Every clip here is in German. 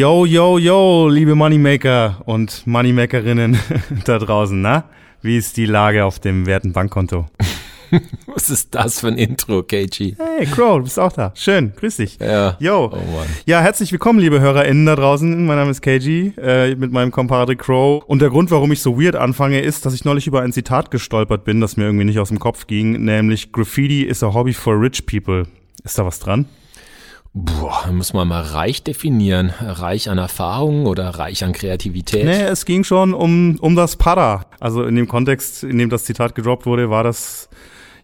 Yo, yo, yo, liebe Moneymaker und Moneymakerinnen da draußen, na? Wie ist die Lage auf dem werten Bankkonto? Was ist das für ein Intro, KG? Hey, Crow, du bist auch da. Schön, grüß dich. Ja. Yo. Oh. Ja, herzlich willkommen, liebe HörerInnen da draußen. Mein Name ist KG, äh, mit meinem Compadre Crow. Und der Grund, warum ich so weird anfange, ist, dass ich neulich über ein Zitat gestolpert bin, das mir irgendwie nicht aus dem Kopf ging, nämlich Graffiti is a hobby for rich people. Ist da was dran? Boah, muss man mal reich definieren. Reich an Erfahrung oder reich an Kreativität? Nee, es ging schon um, um das Para. Also in dem Kontext, in dem das Zitat gedroppt wurde, war das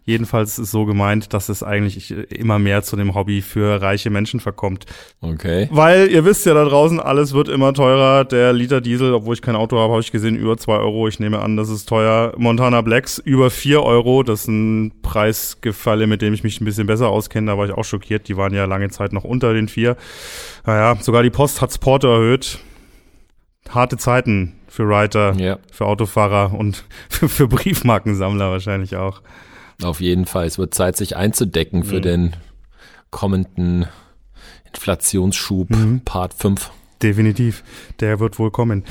jedenfalls so gemeint, dass es eigentlich immer mehr zu dem Hobby für reiche Menschen verkommt. Okay. Weil ihr wisst ja da draußen, alles wird immer teurer. Der Liter Diesel, obwohl ich kein Auto habe, habe ich gesehen, über zwei Euro. Ich nehme an, das ist teuer. Montana Blacks über vier Euro. Das ist ein Preisgefalle, mit dem ich mich ein bisschen besser auskenne. Da war ich auch schockiert. Die waren ja lange Zeit noch unter den vier. Naja, sogar die Post hat's Porto erhöht. Harte Zeiten für Writer, Ja, für Autofahrer und für, für Briefmarkensammler wahrscheinlich auch. Auf jeden Fall. Es wird Zeit, sich einzudecken für Mhm. den kommenden Inflationsschub, Mhm. Part 5. Definitiv, der wird wohl kommen.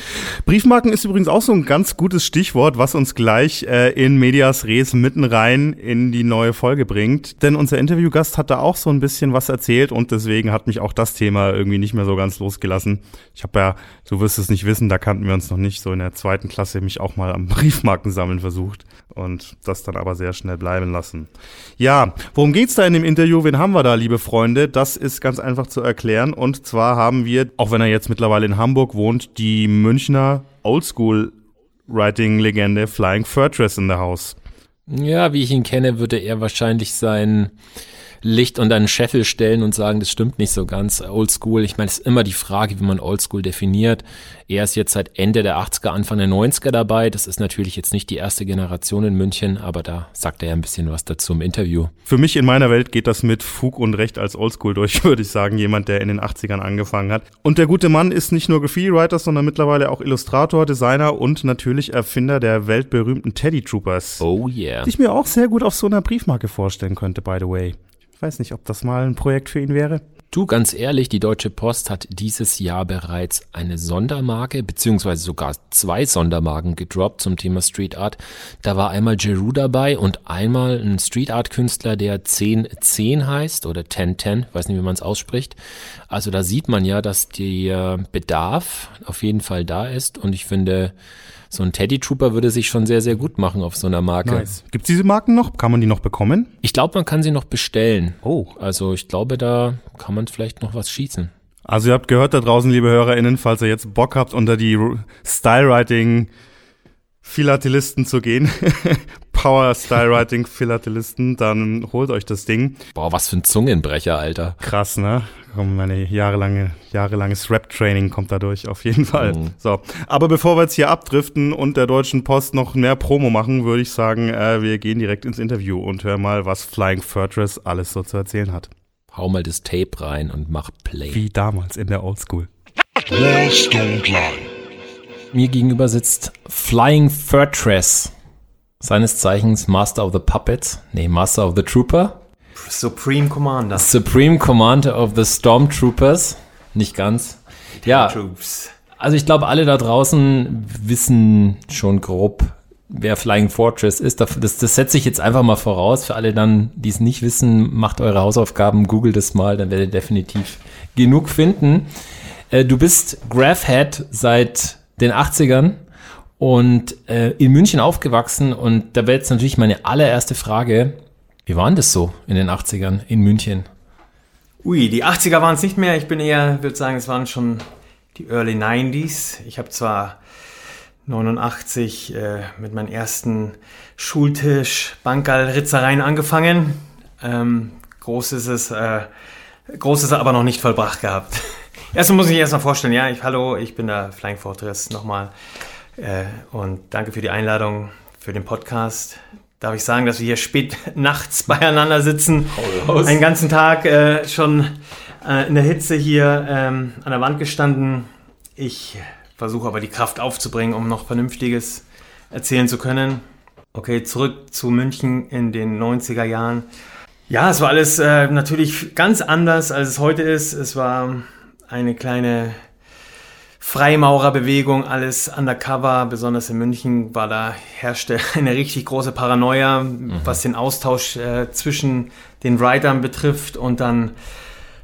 Briefmarken ist übrigens auch so ein ganz gutes Stichwort, was uns gleich äh, in Medias Res mitten rein in die neue Folge bringt. Denn unser Interviewgast hat da auch so ein bisschen was erzählt und deswegen hat mich auch das Thema irgendwie nicht mehr so ganz losgelassen. Ich habe ja, du wirst es nicht wissen, da kannten wir uns noch nicht, so in der zweiten Klasse mich auch mal am Briefmarkensammeln versucht und das dann aber sehr schnell bleiben lassen. Ja, worum geht's da in dem Interview? Wen haben wir da, liebe Freunde? Das ist ganz einfach zu erklären. Und zwar haben wir, auch wenn er jetzt mittlerweile in Hamburg wohnt, die Münchner Oldschool-Writing-Legende Flying Fortress in der Haus. Ja, wie ich ihn kenne, würde er wahrscheinlich sein Licht unter einen Scheffel stellen und sagen, das stimmt nicht so ganz. Oldschool, ich meine, es ist immer die Frage, wie man Oldschool definiert. Er ist jetzt seit Ende der 80er, Anfang der 90er dabei. Das ist natürlich jetzt nicht die erste Generation in München, aber da sagt er ja ein bisschen was dazu im Interview. Für mich in meiner Welt geht das mit Fug und Recht als Oldschool durch, würde ich sagen. Jemand, der in den 80ern angefangen hat. Und der gute Mann ist nicht nur Graffiti-Writer, sondern mittlerweile auch Illustrator, Designer und natürlich Erfinder der weltberühmten Teddy Troopers. Oh yeah. Die ich mir auch sehr gut auf so einer Briefmarke vorstellen könnte, by the way. Ich weiß nicht, ob das mal ein Projekt für ihn wäre. Du, ganz ehrlich, die Deutsche Post hat dieses Jahr bereits eine Sondermarke, beziehungsweise sogar zwei Sondermarken gedroppt zum Thema Street Art. Da war einmal Jeru dabei und einmal ein Street Art Künstler, der 1010 heißt oder 1010, weiß nicht, wie man es ausspricht. Also da sieht man ja, dass der Bedarf auf jeden Fall da ist und ich finde, so ein Teddy Trooper würde sich schon sehr, sehr gut machen auf so einer Marke. Nice. Gibt's diese Marken noch? Kann man die noch bekommen? Ich glaube, man kann sie noch bestellen. Oh. Also ich glaube, da kann man vielleicht noch was schießen. Also ihr habt gehört da draußen, liebe HörerInnen, falls ihr jetzt Bock habt, unter die Stylewriting Philatelisten zu gehen, Power Stylewriting Philatelisten, dann holt euch das Ding. Boah, was für ein Zungenbrecher, Alter. Krass, ne? Komm, meine jahrelange, jahrelanges Rap-Training kommt dadurch, auf jeden Fall. Mhm. So. Aber bevor wir jetzt hier abdriften und der Deutschen Post noch mehr Promo machen, würde ich sagen, äh, wir gehen direkt ins Interview und hören mal, was Flying Fortress alles so zu erzählen hat. Hau mal das Tape rein und mach Play. Wie damals in der Oldschool. Mir gegenüber sitzt Flying Fortress. Seines Zeichens Master of the Puppets. Nee, Master of the Trooper. Supreme Commander. Supreme Commander of the Stormtroopers. Nicht ganz. Ja, Troops. also ich glaube, alle da draußen wissen schon grob, wer Flying Fortress ist. Das, das, setze ich jetzt einfach mal voraus. Für alle dann, die es nicht wissen, macht eure Hausaufgaben, googelt es mal, dann werdet ihr definitiv genug finden. Äh, du bist Graphhead seit den 80ern und äh, in München aufgewachsen und da wäre jetzt natürlich meine allererste Frage, wie war denn das so in den 80ern in München? Ui, die 80er waren es nicht mehr. Ich bin eher, würde sagen, es waren schon die Early 90s. Ich habe zwar 89 äh, mit meinem ersten Schultisch Bankal-Ritzereien angefangen. Ähm, groß ist es, äh, groß ist er aber noch nicht vollbracht gehabt. Erstmal muss ich erstmal vorstellen, ja, ich, hallo, ich bin der Flying Fortress nochmal. Äh, und danke für die Einladung für den Podcast. Darf ich sagen, dass wir hier spät nachts beieinander sitzen, einen ganzen Tag äh, schon äh, in der Hitze hier ähm, an der Wand gestanden. Ich versuche aber die Kraft aufzubringen, um noch Vernünftiges erzählen zu können. Okay, zurück zu München in den 90er Jahren. Ja, es war alles äh, natürlich ganz anders, als es heute ist. Es war eine kleine Freimaurerbewegung, alles undercover, besonders in München war da herrschte eine richtig große Paranoia, mhm. was den Austausch äh, zwischen den Writern betrifft und dann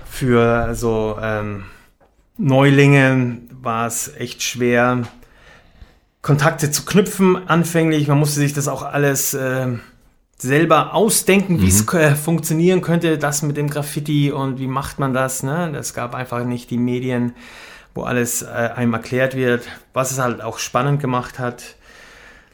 für so ähm, Neulinge war es echt schwer, Kontakte zu knüpfen anfänglich. Man musste sich das auch alles äh, selber ausdenken, wie es mhm. äh, funktionieren könnte, das mit dem Graffiti und wie macht man das. Ne? Es gab einfach nicht die Medien, wo alles äh, einem erklärt wird, was es halt auch spannend gemacht hat.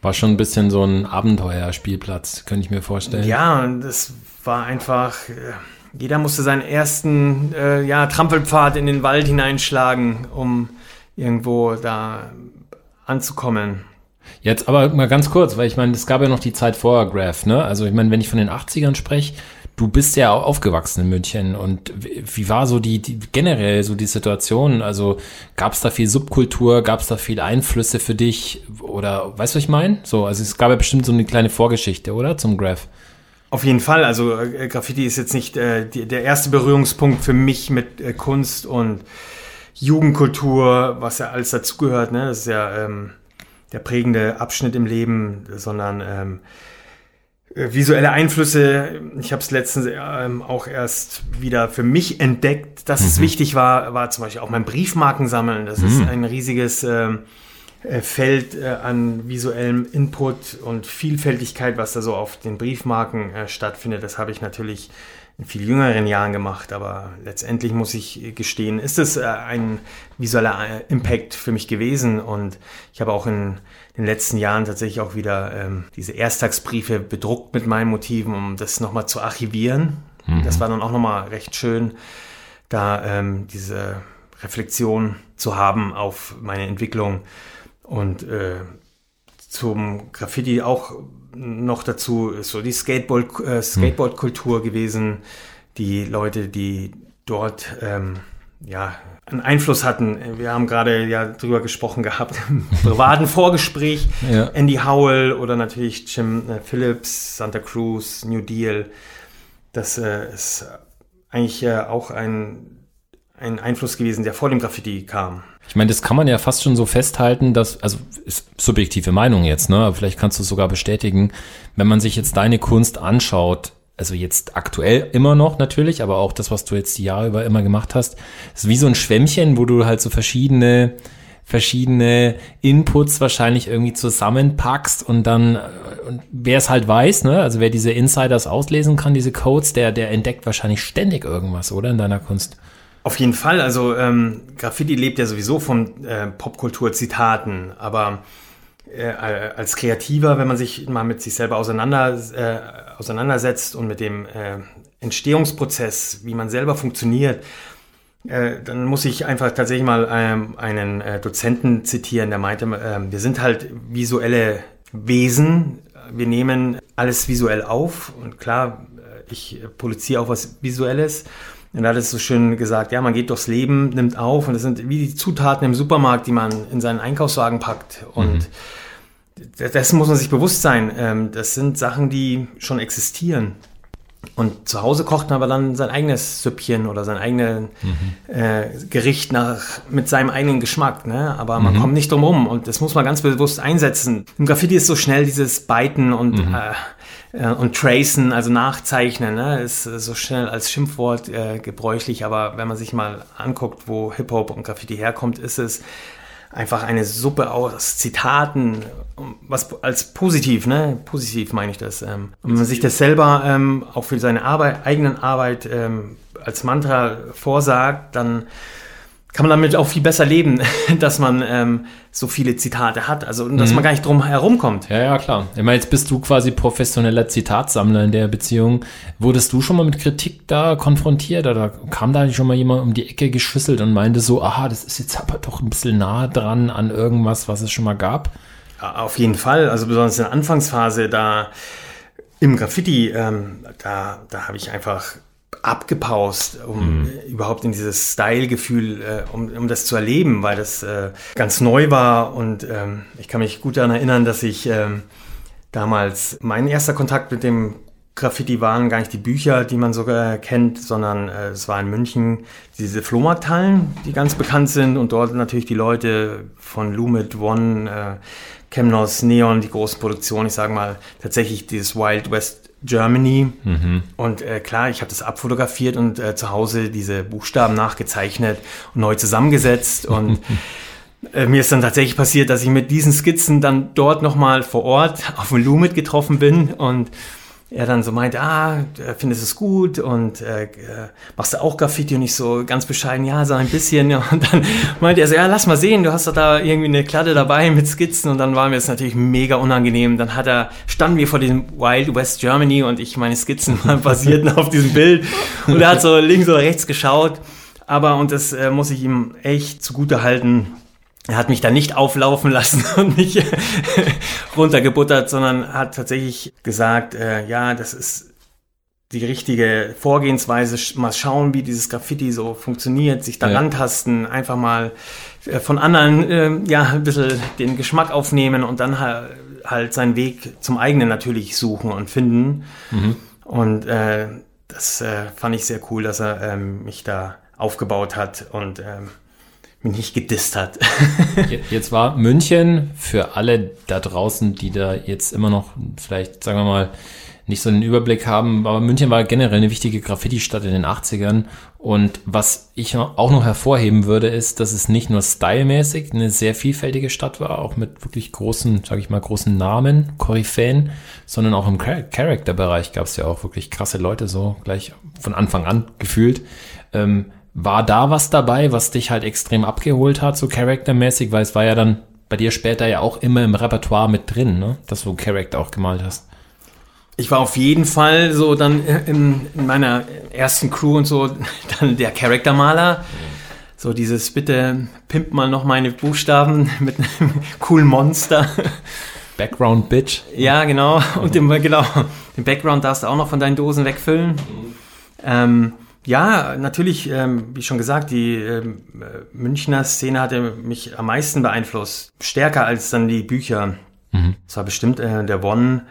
War schon ein bisschen so ein Abenteuerspielplatz, könnte ich mir vorstellen. Ja, und es war einfach, äh, jeder musste seinen ersten äh, ja, Trampelpfad in den Wald hineinschlagen, um irgendwo da anzukommen. Jetzt aber mal ganz kurz, weil ich meine, es gab ja noch die Zeit vor Graph, ne? Also ich meine, wenn ich von den 80ern spreche, du bist ja auch aufgewachsen in München und wie war so die, die generell so die Situation? Also gab es da viel Subkultur, gab es da viel Einflüsse für dich oder weißt du, was ich meine? So, also es gab ja bestimmt so eine kleine Vorgeschichte, oder zum Graph? Auf jeden Fall. Also äh, Graffiti ist jetzt nicht äh, die, der erste Berührungspunkt für mich mit äh, Kunst und Jugendkultur, was ja alles dazugehört. Ne? Das ist ja ähm, der prägende Abschnitt im Leben, sondern ähm, äh, visuelle Einflüsse. Ich habe es letztens ähm, auch erst wieder für mich entdeckt, dass mhm. es wichtig war, war zum Beispiel auch mein Briefmarken sammeln. Das mhm. ist ein riesiges ähm, äh, Feld äh, an visuellem Input und Vielfältigkeit, was da so auf den Briefmarken äh, stattfindet. Das habe ich natürlich in viel jüngeren Jahren gemacht, aber letztendlich muss ich gestehen, ist es äh, ein visueller äh, Impact für mich gewesen und ich habe auch in den letzten Jahren tatsächlich auch wieder ähm, diese Ersttagsbriefe bedruckt mit meinen Motiven, um das nochmal zu archivieren. Mhm. Das war dann auch nochmal recht schön, da ähm, diese Reflexion zu haben auf meine Entwicklung und äh, zum Graffiti auch noch dazu ist so die Skateboard, äh, Skateboard-Kultur gewesen. Die Leute, die dort ähm, ja, einen Einfluss hatten. Wir haben gerade ja drüber gesprochen gehabt im privaten Vorgespräch. Ja. Andy Howell oder natürlich Jim äh, Phillips, Santa Cruz, New Deal. Das äh, ist eigentlich äh, auch ein, ein Einfluss gewesen, der vor dem Graffiti kam. Ich meine, das kann man ja fast schon so festhalten, dass, also ist subjektive Meinung jetzt, ne? Vielleicht kannst du es sogar bestätigen, wenn man sich jetzt deine Kunst anschaut, also jetzt aktuell immer noch natürlich, aber auch das, was du jetzt die Jahre über immer gemacht hast, ist wie so ein Schwämmchen, wo du halt so verschiedene verschiedene Inputs wahrscheinlich irgendwie zusammenpackst und dann, und wer es halt weiß, ne, also wer diese Insiders auslesen kann, diese Codes, der, der entdeckt wahrscheinlich ständig irgendwas, oder in deiner Kunst? Auf jeden Fall. Also ähm, Graffiti lebt ja sowieso von äh, Popkultur-Zitaten, aber äh, als Kreativer, wenn man sich mal mit sich selber auseinander, äh, auseinandersetzt und mit dem äh, Entstehungsprozess, wie man selber funktioniert, äh, dann muss ich einfach tatsächlich mal ähm, einen äh, Dozenten zitieren, der meinte, äh, wir sind halt visuelle Wesen, wir nehmen alles visuell auf und klar, ich produziere auch was Visuelles und da hat es so schön gesagt, ja, man geht durchs Leben, nimmt auf und das sind wie die Zutaten im Supermarkt, die man in seinen Einkaufswagen packt. Und mhm. das muss man sich bewusst sein. Ähm, das sind Sachen, die schon existieren. Und zu Hause kocht man aber dann sein eigenes Süppchen oder sein eigenes mhm. äh, Gericht nach, mit seinem eigenen Geschmack. Ne? Aber man mhm. kommt nicht drum rum und das muss man ganz bewusst einsetzen. Im Graffiti ist so schnell dieses Biten und mhm. äh, äh, und tracen, also nachzeichnen, ne, ist so schnell als Schimpfwort äh, gebräuchlich, aber wenn man sich mal anguckt, wo Hip-Hop und Graffiti herkommt, ist es einfach eine Suppe aus Zitaten, was als positiv, ne, positiv meine ich das. Ähm, und wenn man sich das selber ähm, auch für seine Arbeit, eigenen Arbeit ähm, als Mantra vorsagt, dann kann man damit auch viel besser leben, dass man ähm, so viele Zitate hat, also dass mhm. man gar nicht drum herumkommt. Ja, ja, klar. Ich meine, jetzt bist du quasi professioneller Zitatsammler in der Beziehung. Wurdest du schon mal mit Kritik da konfrontiert oder kam da schon mal jemand um die Ecke geschüsselt und meinte so, aha, das ist jetzt aber doch ein bisschen nah dran an irgendwas, was es schon mal gab? Ja, auf jeden Fall, also besonders in der Anfangsphase da im Graffiti, ähm, da, da habe ich einfach abgepaust, um mhm. überhaupt in dieses Style-Gefühl, äh, um, um das zu erleben, weil das äh, ganz neu war. Und ähm, ich kann mich gut daran erinnern, dass ich ähm, damals mein erster Kontakt mit dem Graffiti waren gar nicht die Bücher, die man sogar kennt, sondern äh, es war in München diese Flohmarkthallen, die ganz bekannt sind. Und dort natürlich die Leute von Lumit, One, äh, Chemnos, Neon, die großen Produktionen, ich sage mal tatsächlich dieses Wild West Germany. Mhm. Und äh, klar, ich habe das abfotografiert und äh, zu Hause diese Buchstaben nachgezeichnet und neu zusammengesetzt und Äh, mir ist dann tatsächlich passiert, dass ich mit diesen Skizzen dann dort nochmal vor Ort auf dem Lumit getroffen bin und er dann so meinte, ah, findest es gut und äh, äh, machst du auch Graffiti und ich so ganz bescheiden, ja, so ein bisschen. Und dann meinte er so, ja, lass mal sehen, du hast doch da irgendwie eine Kladde dabei mit Skizzen und dann war mir das natürlich mega unangenehm. Dann hat er, standen wir vor diesem Wild West Germany und ich meine Skizzen basierten auf diesem Bild und er hat so links oder rechts geschaut. Aber, und das äh, muss ich ihm echt zugute halten, er hat mich da nicht auflaufen lassen und mich runtergebuttert, sondern hat tatsächlich gesagt, äh, ja, das ist die richtige Vorgehensweise, mal schauen, wie dieses Graffiti so funktioniert, sich da ja. rantasten, einfach mal äh, von anderen äh, ja ein bisschen den Geschmack aufnehmen und dann halt, halt seinen Weg zum eigenen natürlich suchen und finden. Mhm. Und äh, das äh, fand ich sehr cool, dass er ähm, mich da aufgebaut hat und ähm, mich nicht gedisst hat. jetzt war München für alle da draußen, die da jetzt immer noch vielleicht, sagen wir mal, nicht so einen Überblick haben, aber München war generell eine wichtige Graffiti-Stadt in den 80ern. Und was ich auch noch hervorheben würde, ist, dass es nicht nur stylmäßig eine sehr vielfältige Stadt war, auch mit wirklich großen, sage ich mal, großen Namen, Koryphäen, sondern auch im Charakterbereich gab es ja auch wirklich krasse Leute, so gleich von Anfang an gefühlt. Ähm, war da was dabei, was dich halt extrem abgeholt hat, so charaktermäßig? Weil es war ja dann bei dir später ja auch immer im Repertoire mit drin, ne? dass du Charakter auch gemalt hast. Ich war auf jeden Fall so dann in, in meiner ersten Crew und so dann der Charaktermaler. So dieses, bitte pimp mal noch meine Buchstaben mit einem coolen Monster. Background Bitch. Ja, genau. Und den, genau, den Background darfst du auch noch von deinen Dosen wegfüllen. Ähm, ja, natürlich, ähm, wie schon gesagt, die ähm, Münchner Szene hatte mich am meisten beeinflusst. Stärker als dann die Bücher. Mhm. Das war bestimmt äh, der One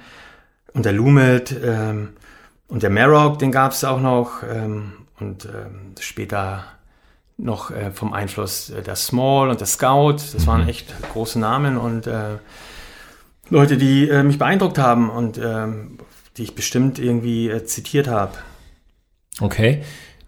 und der Lumet ähm, und der Marok, den gab es auch noch. Ähm, und ähm, später noch äh, vom Einfluss äh, der Small und der Scout. Das mhm. waren echt große Namen und äh, Leute, die äh, mich beeindruckt haben und ähm, die ich bestimmt irgendwie äh, zitiert habe. Okay.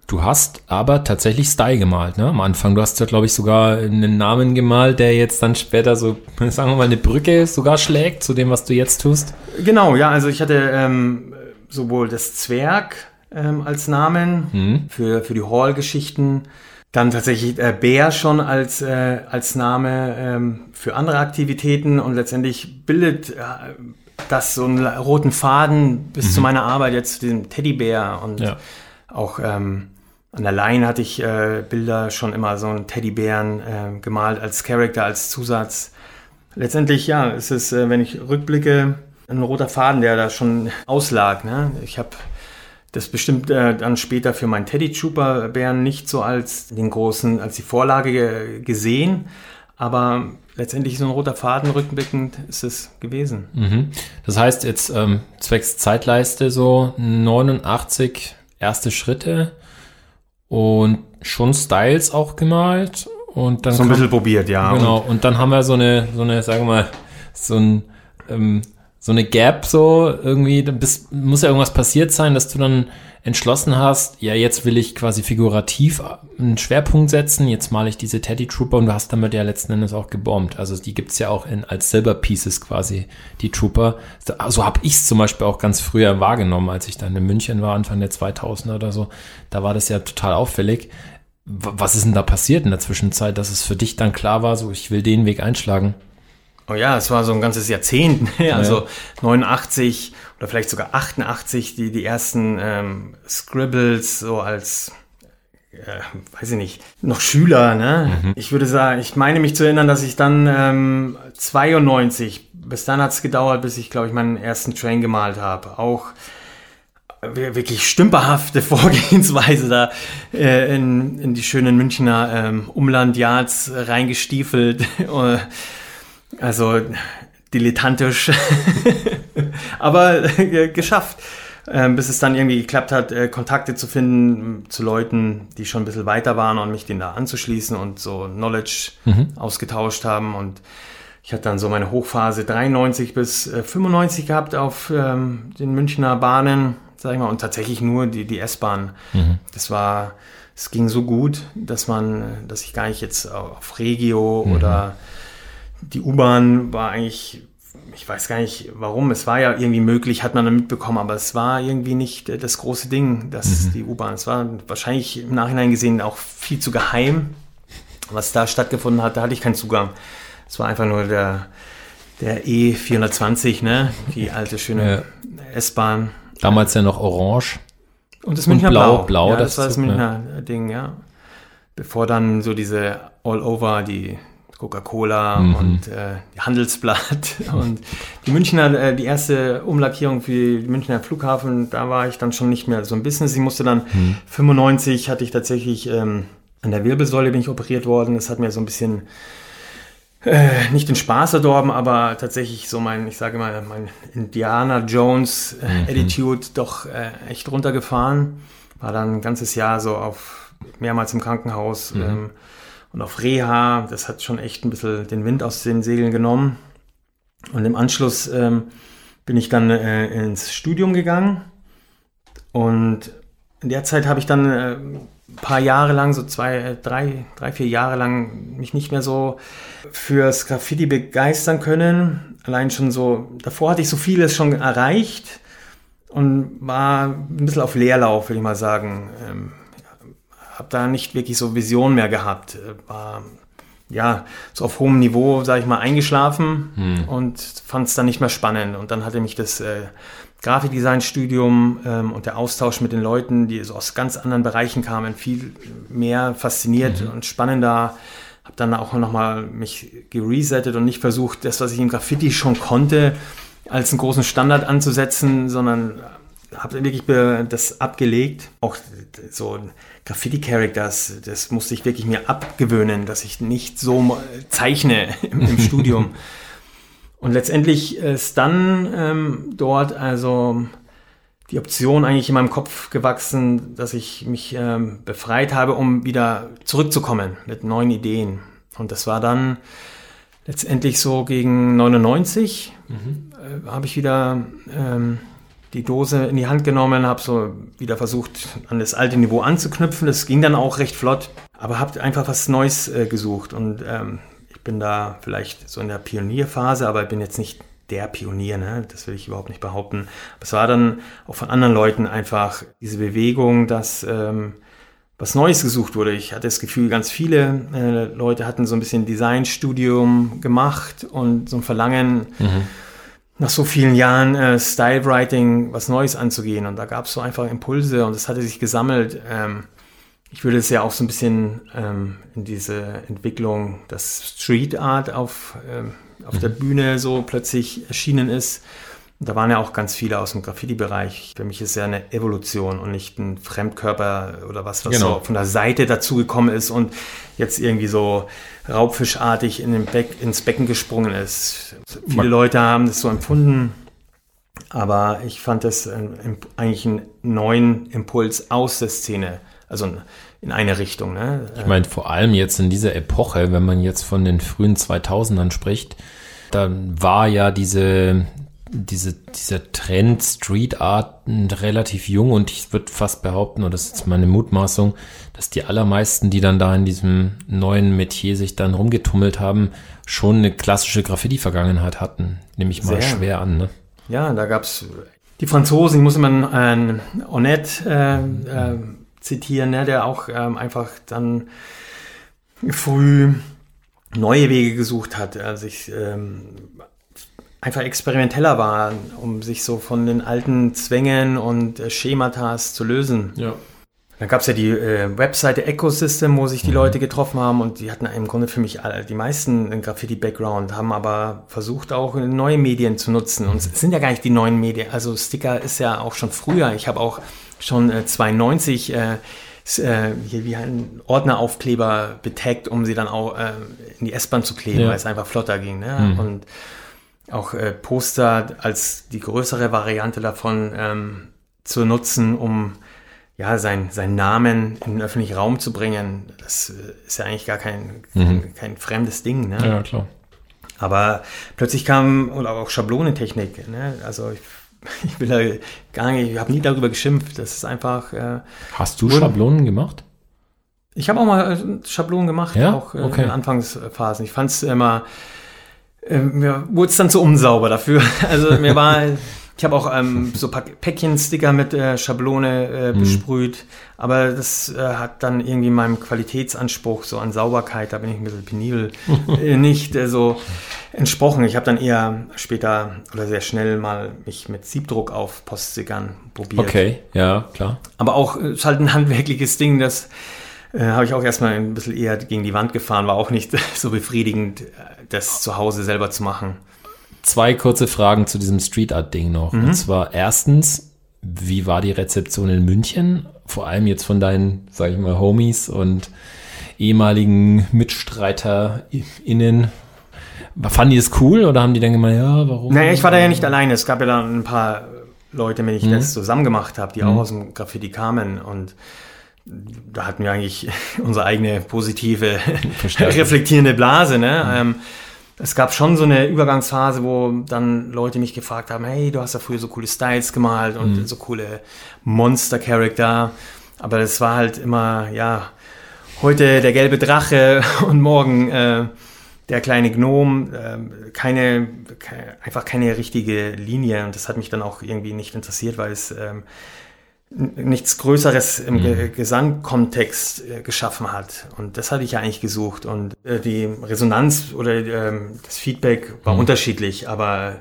Du hast aber tatsächlich Style gemalt, ne? Am Anfang. Du hast ja, glaube ich, sogar einen Namen gemalt, der jetzt dann später so, sagen wir mal, eine Brücke sogar schlägt zu dem, was du jetzt tust. Genau, ja. Also ich hatte ähm, sowohl das Zwerg ähm, als Namen mhm. für, für die Hall-Geschichten, dann tatsächlich äh, Bär schon als, äh, als Name ähm, für andere Aktivitäten und letztendlich bildet äh, das so einen roten Faden bis mhm. zu meiner Arbeit jetzt, diesem Teddybär und ja. auch ähm, an der Line hatte ich äh, Bilder schon immer so einen Teddybären äh, gemalt als Charakter, als Zusatz. Letztendlich, ja, es ist, äh, wenn ich rückblicke, ein roter Faden, der da schon auslag. Ne? Ich habe das bestimmt äh, dann später für meinen Teddy Trooper Bären nicht so als den großen, als die Vorlage gesehen, aber letztendlich so ein roter Faden rückblickend ist es gewesen. Mhm. Das heißt jetzt ähm, zwecks Zeitleiste so 89 erste Schritte und schon Styles auch gemalt und dann so ein bisschen probiert, ja. Genau. Und, und, dann haben wir so eine, so eine, sagen wir mal, so ein ähm, so eine Gap so irgendwie, dann bist, muss ja irgendwas passiert sein, dass du dann entschlossen hast, ja, jetzt will ich quasi figurativ einen Schwerpunkt setzen, jetzt male ich diese Teddy Trooper und du hast damit ja letzten Endes auch gebombt. Also die gibt's ja auch in, als Silver Pieces quasi, die Trooper. So also habe ich zum Beispiel auch ganz früher wahrgenommen, als ich dann in München war, Anfang der 2000er oder so. Da war das ja total auffällig. Was ist denn da passiert in der Zwischenzeit, dass es für dich dann klar war, so ich will den Weg einschlagen? Oh ja, es war so ein ganzes Jahrzehnt, ne? also ja. 89 oder vielleicht sogar 88 die, die ersten ähm, Scribbles so als, äh, weiß ich nicht, noch Schüler. Ne? Mhm. Ich würde sagen, ich meine mich zu erinnern, dass ich dann ähm, 92, bis dann hat es gedauert, bis ich, glaube ich, meinen ersten Train gemalt habe. Auch wirklich stümperhafte Vorgehensweise da äh, in, in die schönen Münchner ähm, Umland-Yards reingestiefelt. Also dilettantisch, aber äh, geschafft. ähm, bis es dann irgendwie geklappt hat, äh, Kontakte zu finden zu Leuten, die schon ein bisschen weiter waren und mich denen da anzuschließen und so Knowledge mhm. ausgetauscht haben. Und ich hatte dann so meine Hochphase 93 bis äh, 95 gehabt auf ähm, den Münchner Bahnen, sag ich mal, und tatsächlich nur die, die S-Bahn. Mhm. Das war, es ging so gut, dass man, dass ich gar nicht jetzt auf Regio mhm. oder die U-Bahn war eigentlich ich weiß gar nicht warum, es war ja irgendwie möglich, hat man dann mitbekommen, aber es war irgendwie nicht äh, das große Ding, dass mhm. die U-Bahn, es war wahrscheinlich im Nachhinein gesehen auch viel zu geheim, was da stattgefunden hat, da hatte ich keinen Zugang. Es war einfach nur der, der E420, ne, die alte schöne ja. S-Bahn. Damals ja noch orange. Und das Münchner Blau. Blau, Blau ja, das, das war das Münchner ja. Ding, ja. Bevor dann so diese All-Over, die Coca-Cola mhm. und äh, Handelsblatt und die Münchner, äh, die erste Umlackierung für den Münchner Flughafen, da war ich dann schon nicht mehr so ein Business. Ich musste dann, mhm. 95 hatte ich tatsächlich, ähm, an der Wirbelsäule bin ich operiert worden. Das hat mir so ein bisschen äh, nicht den Spaß verdorben, aber tatsächlich so mein, ich sage mal, mein Indiana Jones äh, mhm. Attitude doch äh, echt runtergefahren. War dann ein ganzes Jahr so auf mehrmals im Krankenhaus. Mhm. Ähm, und auf Reha. Das hat schon echt ein bisschen den Wind aus den Segeln genommen. Und im Anschluss ähm, bin ich dann äh, ins Studium gegangen. Und in der Zeit habe ich dann äh, ein paar Jahre lang, so zwei, äh, drei, drei, vier Jahre lang, mich nicht mehr so fürs Graffiti begeistern können. Allein schon so, davor hatte ich so vieles schon erreicht und war ein bisschen auf Leerlauf, würde ich mal sagen. Ähm, habe da nicht wirklich so Vision mehr gehabt. Äh, war ja so auf hohem Niveau, sage ich mal, eingeschlafen hm. und fand es dann nicht mehr spannend. Und dann hatte mich das äh, Grafikdesign-Studium ähm, und der Austausch mit den Leuten, die so aus ganz anderen Bereichen kamen, viel mehr fasziniert mhm. und spannender. Habe dann auch nochmal mich geresettet und nicht versucht, das, was ich im Graffiti schon konnte, als einen großen Standard anzusetzen, sondern habe wirklich das abgelegt. Auch so Graffiti-Characters, das musste ich wirklich mir abgewöhnen, dass ich nicht so zeichne im, im Studium. Und letztendlich ist dann ähm, dort also die Option eigentlich in meinem Kopf gewachsen, dass ich mich ähm, befreit habe, um wieder zurückzukommen mit neuen Ideen. Und das war dann letztendlich so gegen 99, mhm. äh, habe ich wieder ähm, die Dose in die Hand genommen, habe so wieder versucht, an das alte Niveau anzuknüpfen. Das ging dann auch recht flott, aber habe einfach was Neues äh, gesucht. Und ähm, ich bin da vielleicht so in der Pionierphase, aber ich bin jetzt nicht der Pionier, ne? das will ich überhaupt nicht behaupten. Aber es war dann auch von anderen Leuten einfach diese Bewegung, dass ähm, was Neues gesucht wurde. Ich hatte das Gefühl, ganz viele äh, Leute hatten so ein bisschen Designstudium gemacht und so ein Verlangen, mhm nach so vielen Jahren äh, Style-Writing was Neues anzugehen. Und da gab es so einfach Impulse und es hatte sich gesammelt. Ähm, ich würde es ja auch so ein bisschen ähm, in diese Entwicklung, dass Street Art auf, ähm, auf der mhm. Bühne so plötzlich erschienen ist. Da waren ja auch ganz viele aus dem Graffiti-Bereich. Für mich ist ja eine Evolution und nicht ein Fremdkörper oder was, was genau. so von der Seite dazugekommen ist und jetzt irgendwie so raubfischartig in den Beck, ins Becken gesprungen ist. Viele Man Leute haben das so empfunden, aber ich fand das eigentlich einen neuen Impuls aus der Szene, also in eine Richtung. Ne? Ich meine, vor allem jetzt in dieser Epoche, wenn man jetzt von den frühen 2000ern spricht, dann war ja diese diese, dieser Trend Street Art relativ jung und ich würde fast behaupten, oder das ist jetzt meine Mutmaßung, dass die allermeisten, die dann da in diesem neuen Metier sich dann rumgetummelt haben, schon eine klassische Graffiti-Vergangenheit hatten. Nehme ich mal Sehr. schwer an. Ne? Ja, da gab's die Franzosen, ich muss immer einen Onet äh, äh, zitieren, ne, der auch ähm, einfach dann früh neue Wege gesucht hat, also ich ähm, einfach experimenteller waren, um sich so von den alten Zwängen und äh, Schematas zu lösen. Ja. Dann gab es ja die äh, Webseite Ecosystem, wo sich die mhm. Leute getroffen haben und die hatten im Grunde für mich alle, die meisten einen Graffiti-Background, haben aber versucht auch neue Medien zu nutzen. Und es sind ja gar nicht die neuen Medien. Also Sticker ist ja auch schon früher. Ich habe auch schon äh, 92 äh, äh, hier wie ein Ordneraufkleber betaggt, um sie dann auch äh, in die S-Bahn zu kleben, ja. weil es einfach flotter ging. Ne? Mhm. Und auch äh, Poster als die größere Variante davon ähm, zu nutzen, um ja, sein, seinen Namen in den öffentlichen Raum zu bringen, das äh, ist ja eigentlich gar kein, kein, kein fremdes Ding. Ne? Ja, klar. Aber plötzlich kam, oder auch Schablonentechnik, ne? also ich, ich will da gar nicht, ich habe nie darüber geschimpft, das ist einfach... Äh, Hast du Schablonen gemacht? ich habe auch mal äh, Schablonen gemacht, Ja? auch äh, Okay. in Anfangsphasen. Ich fand es immer, äh, mir wurde es dann zu unsauber dafür. Also mir war, ich habe auch ähm, so Pack Päckchen-Sticker mit äh, Schablone äh, Mhm. besprüht, aber das äh, hat dann irgendwie meinem Qualitätsanspruch so an Sauberkeit, da bin ich ein bisschen penibel, äh, nicht äh, so entsprochen. Ich habe dann eher später oder sehr schnell mal mich mit Siebdruck auf Poststickern probiert. Okay, ja, klar. Aber auch äh, ist halt ein handwerkliches Ding, das äh, habe ich auch erstmal ein bisschen eher gegen die Wand gefahren, war auch nicht so befriedigend, das zu Hause selber zu machen. Zwei kurze Fragen zu diesem Street Art Ding noch. Mhm. Und zwar erstens, wie war die Rezeption in München? Vor allem jetzt von deinen, sag ich mal, Homies und ehemaligen MitstreiterInnen. Fanden die es cool oder haben die dann gemeint, ja, warum? Naja, ich war da ja nicht alleine. Es gab ja dann ein paar Leute, mit denen ich das zusammen gemacht habe, die auch aus dem Graffiti kamen und da hatten wir eigentlich unsere eigene positive, reflektierende Blase. Ne? Ähm, es gab schon so eine Übergangsphase, wo dann Leute mich gefragt haben, hey, du hast ja früher so coole Styles gemalt und so coole Monster-Charakter. Aber das war halt immer, ja, heute der gelbe Drache und morgen äh, der kleine Gnom, ähm, keine, ke- einfach keine richtige Linie. Und das hat mich dann auch irgendwie nicht interessiert, weil es ähm, nichts Größeres im Ge Gesangkontext äh, geschaffen hat. Und das hatte ich ja eigentlich gesucht. Und äh, die Resonanz oder ähm, das Feedback war unterschiedlich, aber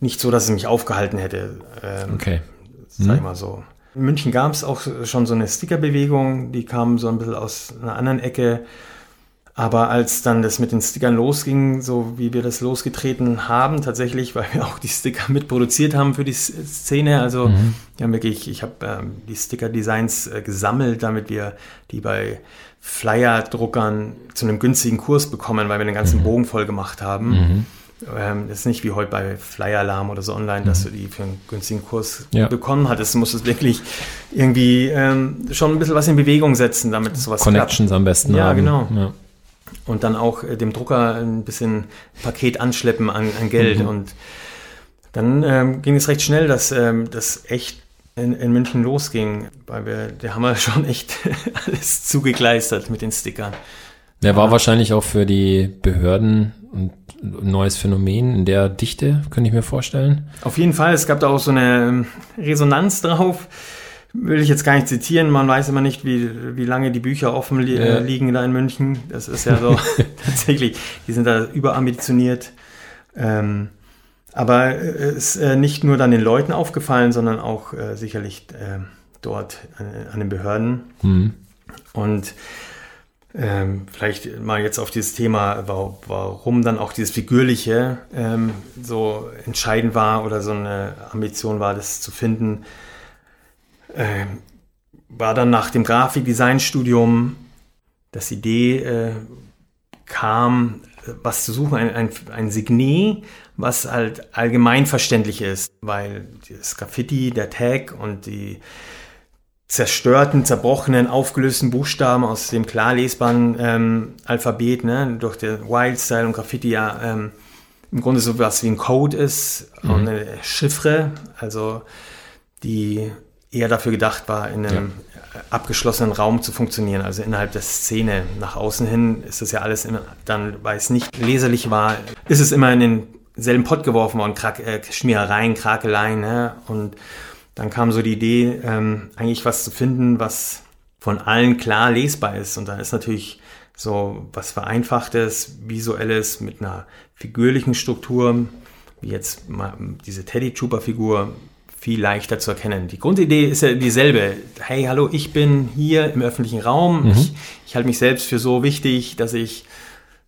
nicht so, dass es mich aufgehalten hätte. Ähm, Okay. sag ich mal so. In München gab es auch schon so eine Stickerbewegung, die kam so ein bisschen aus einer anderen Ecke. Aber als dann das mit den Stickern losging, so wie wir das losgetreten haben, tatsächlich, weil wir auch die Sticker mitproduziert haben für die Szene, also wir haben wirklich, ich habe ähm, die Sticker-Designs äh, gesammelt, damit wir die bei Flyer-Druckern zu einem günstigen Kurs bekommen, weil wir den ganzen Bogen voll gemacht haben. Ähm, das ist nicht wie heute bei Flyer Alarm oder so online, dass du die für einen günstigen Kurs Ja. bekommen hattest. Du musstest wirklich irgendwie ähm, schon ein bisschen was in Bewegung setzen, damit sowas Connections am besten Ja, haben. genau. Ja. Und dann auch äh, dem Drucker ein bisschen Paket anschleppen an, an Geld. Mhm. Und dann ähm, ging es recht schnell, dass ähm, das echt in, in München losging, weil wir, haben wir schon echt alles zugekleistert mit den Stickern. Der war wahrscheinlich auch für die Behörden ein neues Phänomen in der Dichte, könnte ich mir vorstellen. Auf jeden Fall, es gab da auch so eine ähm, Resonanz drauf. Will ich jetzt gar nicht zitieren, man weiß immer nicht, wie, wie lange die Bücher offen li Ja. äh, liegen da in München. Das ist ja so tatsächlich, die sind da überambitioniert. Ähm, aber es ist äh, nicht nur dann den Leuten aufgefallen, sondern auch äh, sicherlich äh, dort äh, an den Behörden. Mhm. Und ähm, vielleicht mal jetzt auf dieses Thema, wa- warum dann auch dieses Figürliche ähm, so entscheidend war oder so eine Ambition war, das zu finden, ähm, war dann nach dem Grafikdesignstudium das Idee äh, kam, äh, was zu suchen, ein, ein, ein Signet, was halt allgemein verständlich ist, weil das Graffiti, der Tag und die zerstörten, zerbrochenen, aufgelösten Buchstaben aus dem klar lesbaren ähm, Alphabet, ne, durch den Wildstyle und Graffiti ja ähm, im Grunde so was wie ein Code ist und eine Chiffre, also die eher dafür gedacht war, in einem abgeschlossenen Raum zu funktionieren, also innerhalb der Szene. Nach außen hin ist das ja alles immer, dann, weil es nicht leserlich war, ist es immer in denselben Pott geworfen worden, Krak äh, Schmierereien, Krakeleien, ne? und dann kam so die Idee, ähm, eigentlich was zu finden, was von allen klar lesbar ist. Und dann ist natürlich so was Vereinfachtes, Visuelles mit einer figürlichen Struktur, wie jetzt mal diese Teddy Trooper Figur, viel leichter zu erkennen. Die Grundidee ist ja dieselbe. Hey, hallo, ich bin hier im öffentlichen Raum. Ich, ich halte mich selbst für so wichtig, dass ich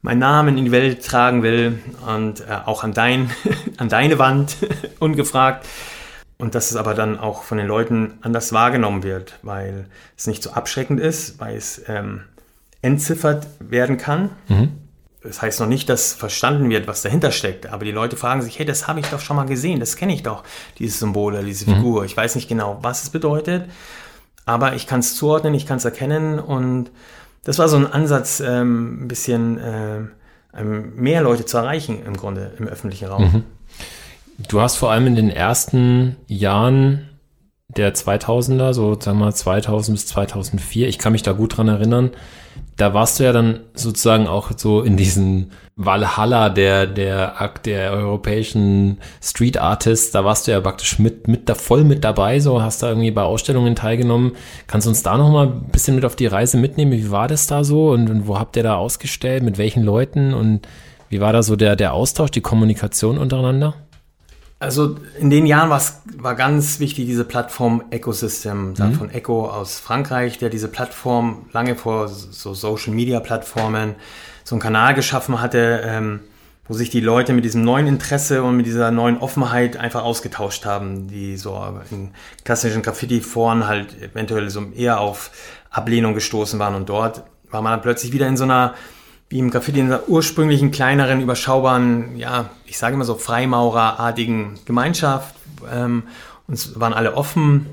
meinen Namen in die Welt tragen will und äh, auch an, dein, an deine Wand ungefragt. Und dass es aber dann auch von den Leuten anders wahrgenommen wird, weil es nicht so abschreckend ist, weil es ähm, entziffert werden kann. Das heißt noch nicht, dass verstanden wird, was dahinter steckt, aber die Leute fragen sich, hey, das habe ich doch schon mal gesehen, das kenne ich doch, dieses Symbol oder diese Figur. Ich weiß nicht genau, was es bedeutet, aber ich kann es zuordnen, ich kann es erkennen und das war so ein Ansatz, ähm, ein bisschen äh, ähm, mehr Leute zu erreichen im Grunde im öffentlichen Raum. Du hast vor allem in den ersten Jahren der 2000er, so sagen wir mal 2000 bis 2004, ich kann mich da gut dran erinnern, da warst du ja dann sozusagen auch so in diesen Valhalla der, der Akt der europäischen Street Artists, da warst du ja praktisch mit, mit da voll mit dabei, so hast da irgendwie bei Ausstellungen teilgenommen. Kannst du uns da noch mal ein bisschen mit auf die Reise mitnehmen? Wie war das da so und, und wo habt ihr da ausgestellt? Mit welchen Leuten und wie war da so der, der Austausch, die Kommunikation untereinander? Also in den Jahren war ganz wichtig diese Plattform Ecosystem, dann von Echo aus Frankreich, der diese Plattform lange vor so Social Media Plattformen so einen Kanal geschaffen hatte, ähm, wo sich die Leute mit diesem neuen Interesse und mit dieser neuen Offenheit einfach ausgetauscht haben, die so in klassischen Graffiti-Foren halt eventuell so eher auf Ablehnung gestoßen waren. Und dort war man dann plötzlich wieder in so einer wie im Graffiti in der ursprünglichen, kleineren, überschaubaren, ja, ich sage immer so Freimaurerartigen Gemeinschaft. Ähm, uns waren alle offen.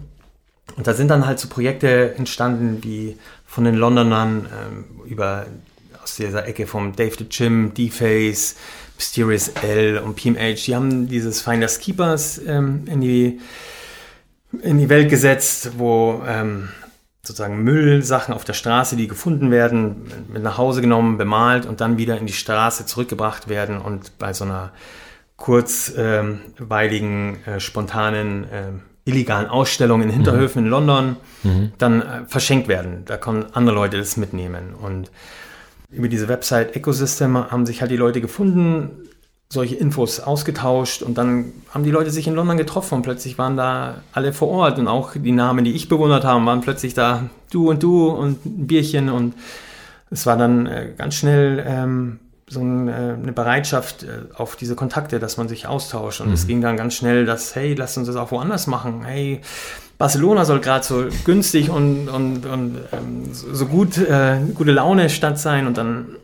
Und da sind dann halt so Projekte entstanden, wie von den Londonern ähm, über aus dieser Ecke vom Dave the Jim, D-Face, Mysterious L und PMH. Die haben dieses Finders Keepers ähm, in, die, in die Welt gesetzt, wo ähm, sozusagen Müllsachen auf der Straße, die gefunden werden, mit nach Hause genommen, bemalt und dann wieder in die Straße zurückgebracht werden und bei so einer kurzweiligen, äh, spontanen, äh, illegalen Ausstellung in Hinterhöfen in London dann äh, verschenkt werden. Da können andere Leute das mitnehmen. Und über diese Website Ecosystem haben sich halt die Leute gefunden, solche Infos ausgetauscht und dann haben die Leute sich in London getroffen und plötzlich waren da alle vor Ort und auch die Namen, die ich bewundert habe, waren plötzlich da du und du und ein Bierchen und es war dann äh, ganz schnell ähm, so ein, äh, eine Bereitschaft äh, auf diese Kontakte, dass man sich austauscht und es ging dann ganz schnell, dass hey, lass uns das auch woanders machen, hey, Barcelona soll gerade so günstig und, und, und ähm, so gut, äh, gute Laune Stadt sein und dann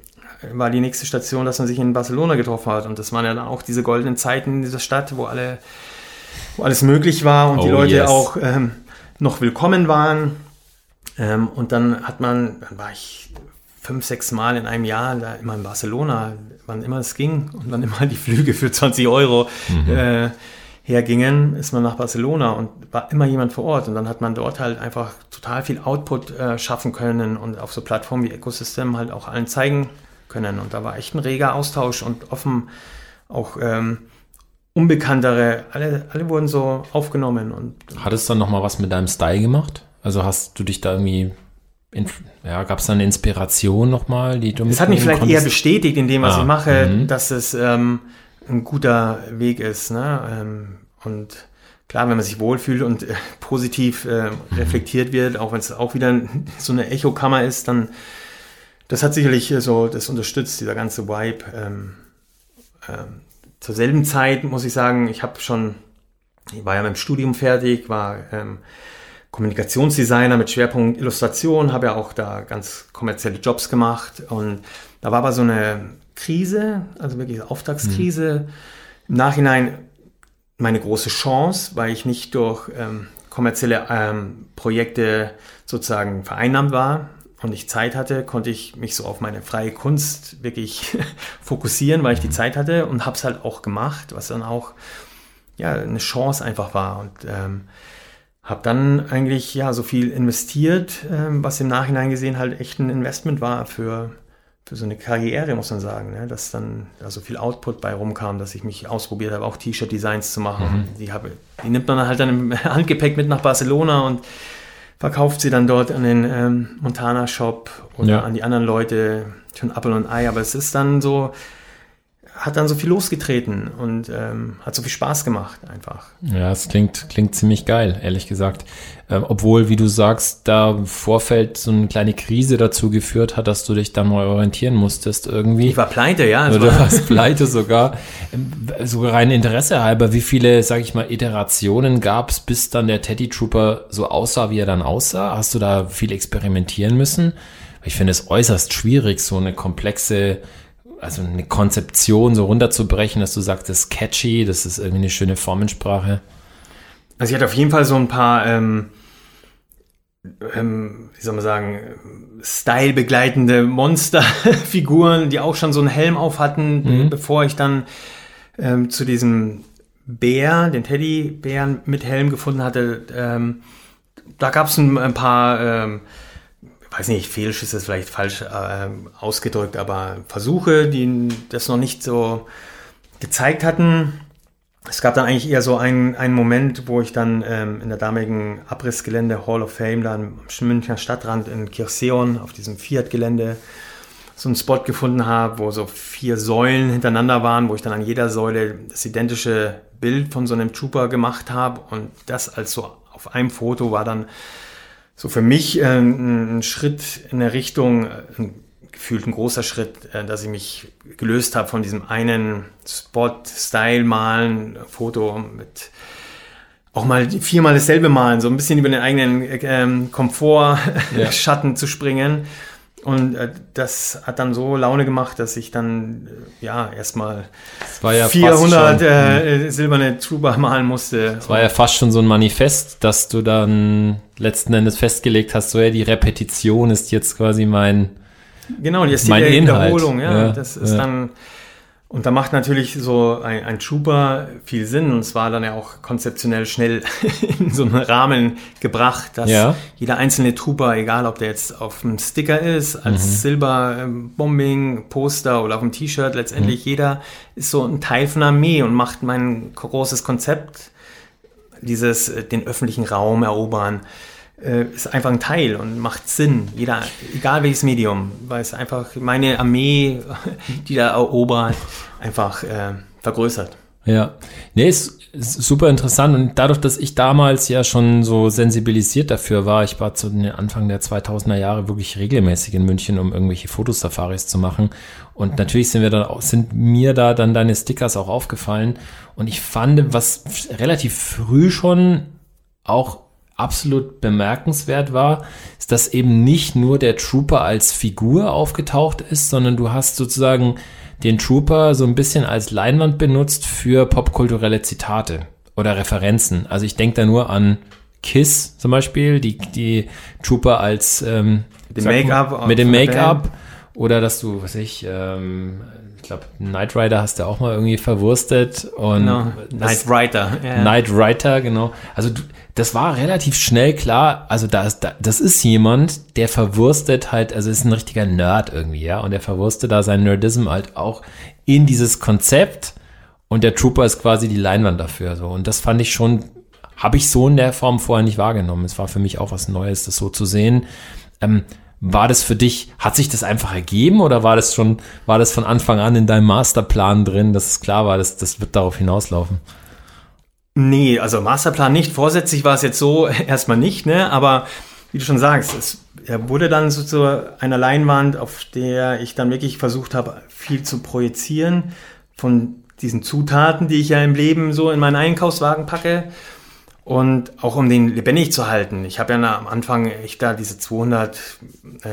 war die nächste Station, dass man sich in Barcelona getroffen hat. Und das waren ja dann auch diese goldenen Zeiten in dieser Stadt, wo alle, wo alles möglich war und die Oh, Leute yes. auch ähm, noch willkommen waren. Ähm, und dann hat man, dann war ich fünf, sechs Mal in einem Jahr da immer in Barcelona, wann immer es ging und wann immer die Flüge für 20 Euro äh, hergingen, ist man nach Barcelona und war immer jemand vor Ort und dann hat man dort halt einfach total viel Output äh, schaffen können und auf so Plattformen wie Ecosystem halt auch allen zeigen können und da war echt ein reger Austausch und offen auch ähm, Unbekanntere, alle, alle wurden so aufgenommen und Hat es dann noch mal was mit deinem Style gemacht? Also hast du dich da irgendwie, ja, gab es da eine Inspiration noch mal, die du Es hat mich vielleicht eher konntest? bestätigt in dem, was Ah, ich mache, mhm. dass es ähm, ein guter Weg ist. Ne? Ähm, und klar, wenn man sich wohlfühlt und äh, positiv äh, reflektiert wird, auch wenn es auch wieder so eine Echokammer ist, dann das hat sicherlich äh, so, das unterstützt, dieser ganze Vibe. Ähm, ähm, zur selben Zeit muss ich sagen, ich habe schon, ich war ja mit dem Studium fertig, war ähm, Kommunikationsdesigner mit Schwerpunkt Illustration, habe ja auch da ganz kommerzielle Jobs gemacht und da war aber so eine Krise, also wirklich Auftragskrise. Im Nachhinein meine große Chance, weil ich nicht durch ähm, kommerzielle ähm, Projekte sozusagen vereinnahmt war und ich Zeit hatte, konnte ich mich so auf meine freie Kunst wirklich fokussieren, weil ich die Zeit hatte und habe es halt auch gemacht, was dann auch ja eine Chance einfach war und ähm, habe dann eigentlich ja so viel investiert, ähm, was im Nachhinein gesehen halt echt ein Investment war für für so eine Karriere, muss man sagen, ne? dass dann da so viel Output bei rumkam, dass ich mich ausprobiert habe, auch T-Shirt-Designs zu machen. Die, habe, die nimmt man halt dann im Handgepäck mit nach Barcelona und verkauft sie dann dort an den ähm, Montana-Shop oder Ja. an die anderen Leute ein Apfel und Ei. Aber es ist dann so, hat dann so viel losgetreten und ähm, hat so viel Spaß gemacht einfach. Ja, es klingt, klingt ziemlich geil, ehrlich gesagt. Ähm, obwohl, wie du sagst, da im Vorfeld so eine kleine Krise dazu geführt hat, dass du dich da neu orientieren musstest irgendwie. Ich war pleite, ja. Oder war- warst pleite sogar. Ähm, Sogar rein Interesse halber, wie viele, sag ich mal, Iterationen gab es, bis dann der Teddy Trooper so aussah, wie er dann aussah? Hast du da viel experimentieren müssen? Ich finde es äußerst schwierig, so eine komplexe also eine Konzeption so runterzubrechen, dass du sagst, das ist catchy, das ist irgendwie eine schöne Formensprache? Also ich hatte auf jeden Fall so ein paar, ähm, ähm, wie soll man sagen, stylebegleitende Monsterfiguren, die auch schon so einen Helm auf hatten, mhm. bevor ich dann ähm, zu diesem Bär, den Teddybären mit Helm gefunden hatte. Ähm, da gab es ein, ein, paar, ähm, weiß nicht, Fehlschüsse ist vielleicht falsch äh, ausgedrückt, aber Versuche, die das noch nicht so gezeigt hatten. Es gab dann eigentlich eher so einen, einen Moment, wo ich dann ähm, in der damaligen Abrissgelände Hall of Fame, da am Münchner Stadtrand in Kirchseon auf diesem Fiat-Gelände, so einen Spot gefunden habe, wo so vier Säulen hintereinander waren, wo ich dann an jeder Säule das identische Bild von so einem Trooper gemacht habe und das als so auf einem Foto war dann so für mich äh, ein Schritt in der Richtung, ein, gefühlt ein großer Schritt, äh, dass ich mich gelöst habe von diesem einen Spot-Style malen, Foto mit auch mal viermal dasselbe malen, so ein bisschen über den eigenen ähm, Komfort, ja. Schatten zu springen und äh, das hat dann so Laune gemacht, dass ich dann äh, ja erstmal ja 400 schon, äh, hm. silberne Trooper malen musste. Es war ja fast schon so ein Manifest, dass du dann letzten Endes festgelegt hast, so ja, die Repetition ist jetzt quasi mein Genau, die ist die Wiederholung, ja, ja. Das ist dann und da macht natürlich so ein, ein Trooper viel Sinn und es war dann ja auch konzeptionell schnell in so einen Rahmen gebracht, dass ja. jeder einzelne Trooper, egal ob der jetzt auf dem Sticker ist, als mhm. Silberbombing, Poster oder auf dem T-Shirt, letztendlich mhm. jeder ist so ein Teil von der Armee und macht mein großes Konzept, dieses äh, den öffentlichen Raum erobern äh, ist einfach ein Teil und macht Sinn. Jeder, egal welches Medium, weil es einfach meine Armee, die da erobert, einfach äh, vergrößert. Ja, nee, ist, ist super interessant und dadurch, dass ich damals ja schon so sensibilisiert dafür war, ich war zu den Anfang der 2000er Jahre wirklich regelmäßig in München, um irgendwelche Fotosafaris zu machen und natürlich sind wir dann auch, sind mir da dann deine Stickers auch aufgefallen und ich fand, was relativ früh schon auch absolut bemerkenswert war, ist, dass eben nicht nur der Trooper als Figur aufgetaucht ist, sondern du hast sozusagen den Trooper so ein bisschen als Leinwand benutzt für popkulturelle Zitate oder Referenzen. Also ich denke da nur an Kiss zum Beispiel, die, die Trooper als ähm, mit dem Make-up oder dass du, was ich, ähm, ich glaube, Knight Rider hast du auch mal irgendwie verwurstet und genau. Knight Rider. Yeah. Knight Rider, genau. Also das war relativ schnell klar. Also da ist, da, das ist jemand, der verwurstet halt, also ist ein richtiger Nerd irgendwie, ja, und der verwurstet da sein Nerdism halt auch in dieses Konzept und der Trooper ist quasi die Leinwand dafür, so. Und das fand ich schon, habe ich so in der Form vorher nicht wahrgenommen. Es war für mich auch was Neues, das so zu sehen. Ähm, war das für dich, hat sich das einfach ergeben oder war das schon, war das von Anfang an in deinem Masterplan drin, dass es klar war, dass das wird darauf hinauslaufen? Nee, also Masterplan nicht. Vorsätzlich war es jetzt so erstmal nicht, ne? Aber wie du schon sagst, es wurde dann so zu einer Leinwand, auf der ich dann wirklich versucht habe, viel zu projizieren von diesen Zutaten, die ich ja im Leben so in meinen Einkaufswagen packe. Und auch um den lebendig zu halten. Ich habe ja am Anfang echt da diese 200 äh,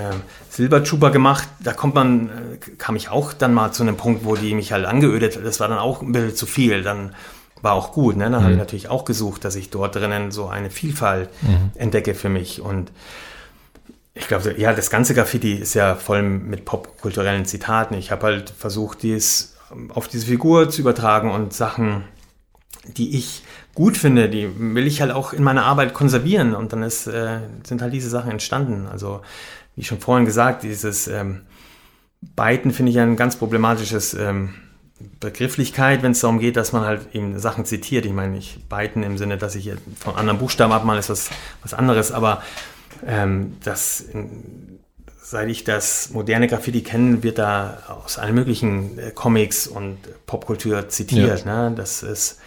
Silbertrooper gemacht. Da kommt man, äh, kam ich auch dann mal zu einem Punkt, wo die mich halt angeödet. Das war dann auch ein bisschen zu viel. Dann war auch gut. Ne? Dann mhm. habe ich natürlich auch gesucht, dass ich dort drinnen so eine Vielfalt mhm. entdecke für mich. Und ich glaube, ja, das ganze Graffiti ist ja voll mit popkulturellen Zitaten. Ich habe halt versucht, dies auf diese Figur zu übertragen und Sachen, die ich gut finde, die will ich halt auch in meiner Arbeit konservieren. Und dann ist, äh, sind halt diese Sachen entstanden. Also, wie schon vorhin gesagt, dieses ähm, Byten finde ich ein ganz problematisches ähm, Begrifflichkeit, wenn es darum geht, dass man halt eben Sachen zitiert. Ich meine, nicht Byten im Sinne, dass ich von anderen Buchstaben abmale, ist was, was anderes, aber ähm, das, seit ich das moderne Graffiti kenne, wird da aus allen möglichen äh, Comics und Popkultur zitiert. Ja. Ne? Das ist,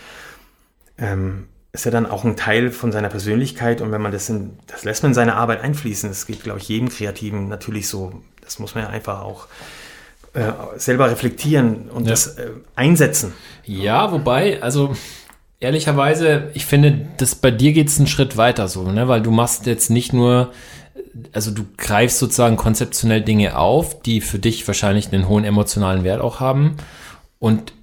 ähm, ist ja dann auch ein Teil von seiner Persönlichkeit und wenn man das in, das lässt man in seine Arbeit einfließen. Das geht, glaube ich, jedem Kreativen natürlich so. Das muss man ja einfach auch äh, selber reflektieren und ja. das äh, einsetzen. Ja, wobei, also ehrlicherweise, ich finde, das bei dir geht es einen Schritt weiter so, ne? weil du machst jetzt nicht nur also du greifst sozusagen konzeptionell Dinge auf, die für dich wahrscheinlich einen hohen emotionalen Wert auch haben und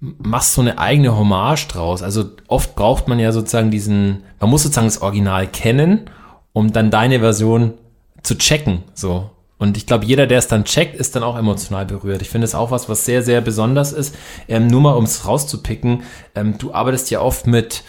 machst so eine eigene Hommage draus. Also oft braucht man ja sozusagen diesen, man muss sozusagen das Original kennen, um dann deine Version zu checken, so. Und ich glaube, jeder, der es dann checkt, ist dann auch emotional berührt. Ich finde es auch was, was sehr, sehr besonders ist. Ähm, nur mal, um es rauszupicken, ähm, du arbeitest ja oft mit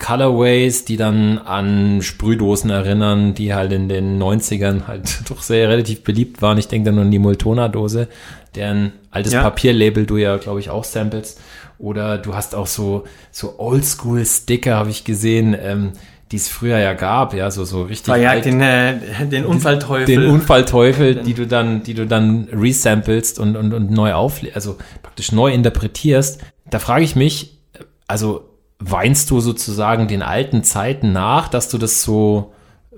Colorways, die dann an Sprühdosen erinnern, die halt in den 90ern halt doch sehr relativ beliebt waren. Ich denke dann nur an die Multona-Dose, deren altes ja. Papierlabel du ja, glaube ich, auch samplest. Oder du hast auch so, so Oldschool-Sticker, habe ich gesehen, ähm, die es früher ja gab, ja, so, so richtig. Verjagt den, äh, den Unfallteufel. Den Unfallteufel, die du dann, die du dann resamplest und, und, und neu auf, also praktisch neu interpretierst. Da frage ich mich, also weinst du sozusagen den alten Zeiten nach, dass du das so äh,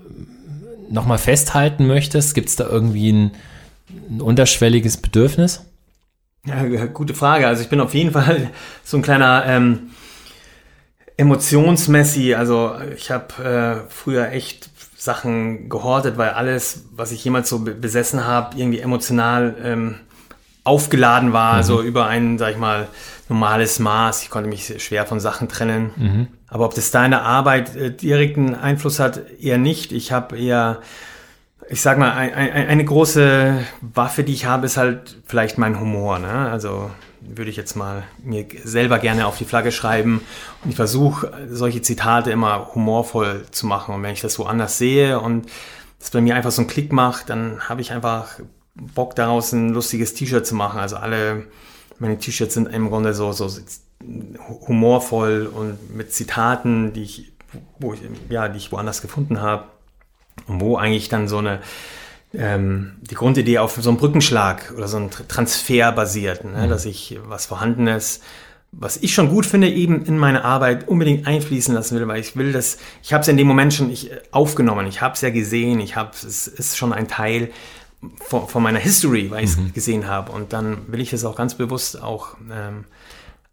nochmal festhalten möchtest? Gibt es da irgendwie ein, ein unterschwelliges Bedürfnis? Ja, gute Frage. Also ich bin auf jeden Fall so ein kleiner ähm, Emotionsmessi. Also ich habe äh, früher echt Sachen gehortet, weil alles, was ich jemals so besessen habe, irgendwie emotional ähm, aufgeladen war, mhm. so über ein, sag ich mal, normales Maß. Ich konnte mich schwer von Sachen trennen. Mhm. Aber ob das deine Arbeit äh, direkten Einfluss hat, eher nicht. Ich habe eher, ich sag mal, ein, ein, eine große Waffe, die ich habe, ist halt vielleicht mein Humor. Ne? Also würde ich jetzt mal mir selber gerne auf die Flagge schreiben. Und ich versuche, solche Zitate immer humorvoll zu machen. Und wenn ich das so anders sehe und das bei mir einfach so einen Klick macht, dann habe ich einfach Bock daraus ein lustiges T-Shirt zu machen. Also alle meine T-Shirts sind im Grunde so, so humorvoll und mit Zitaten, die ich, wo ich, ja, die ich woanders gefunden habe. Und wo eigentlich dann so eine, ähm, die Grundidee auf so einem Brückenschlag oder so einem Transfer basiert, ne? Mhm. dass ich was Vorhandenes, was ich schon gut finde, eben in meine Arbeit unbedingt einfließen lassen will, weil ich will das, ich habe es in dem Moment schon ich, aufgenommen, ich habe es ja gesehen, ich habe es ist schon ein Teil von, von meiner History, weil ich es mhm. gesehen habe. Und dann will ich es auch ganz bewusst auch ähm,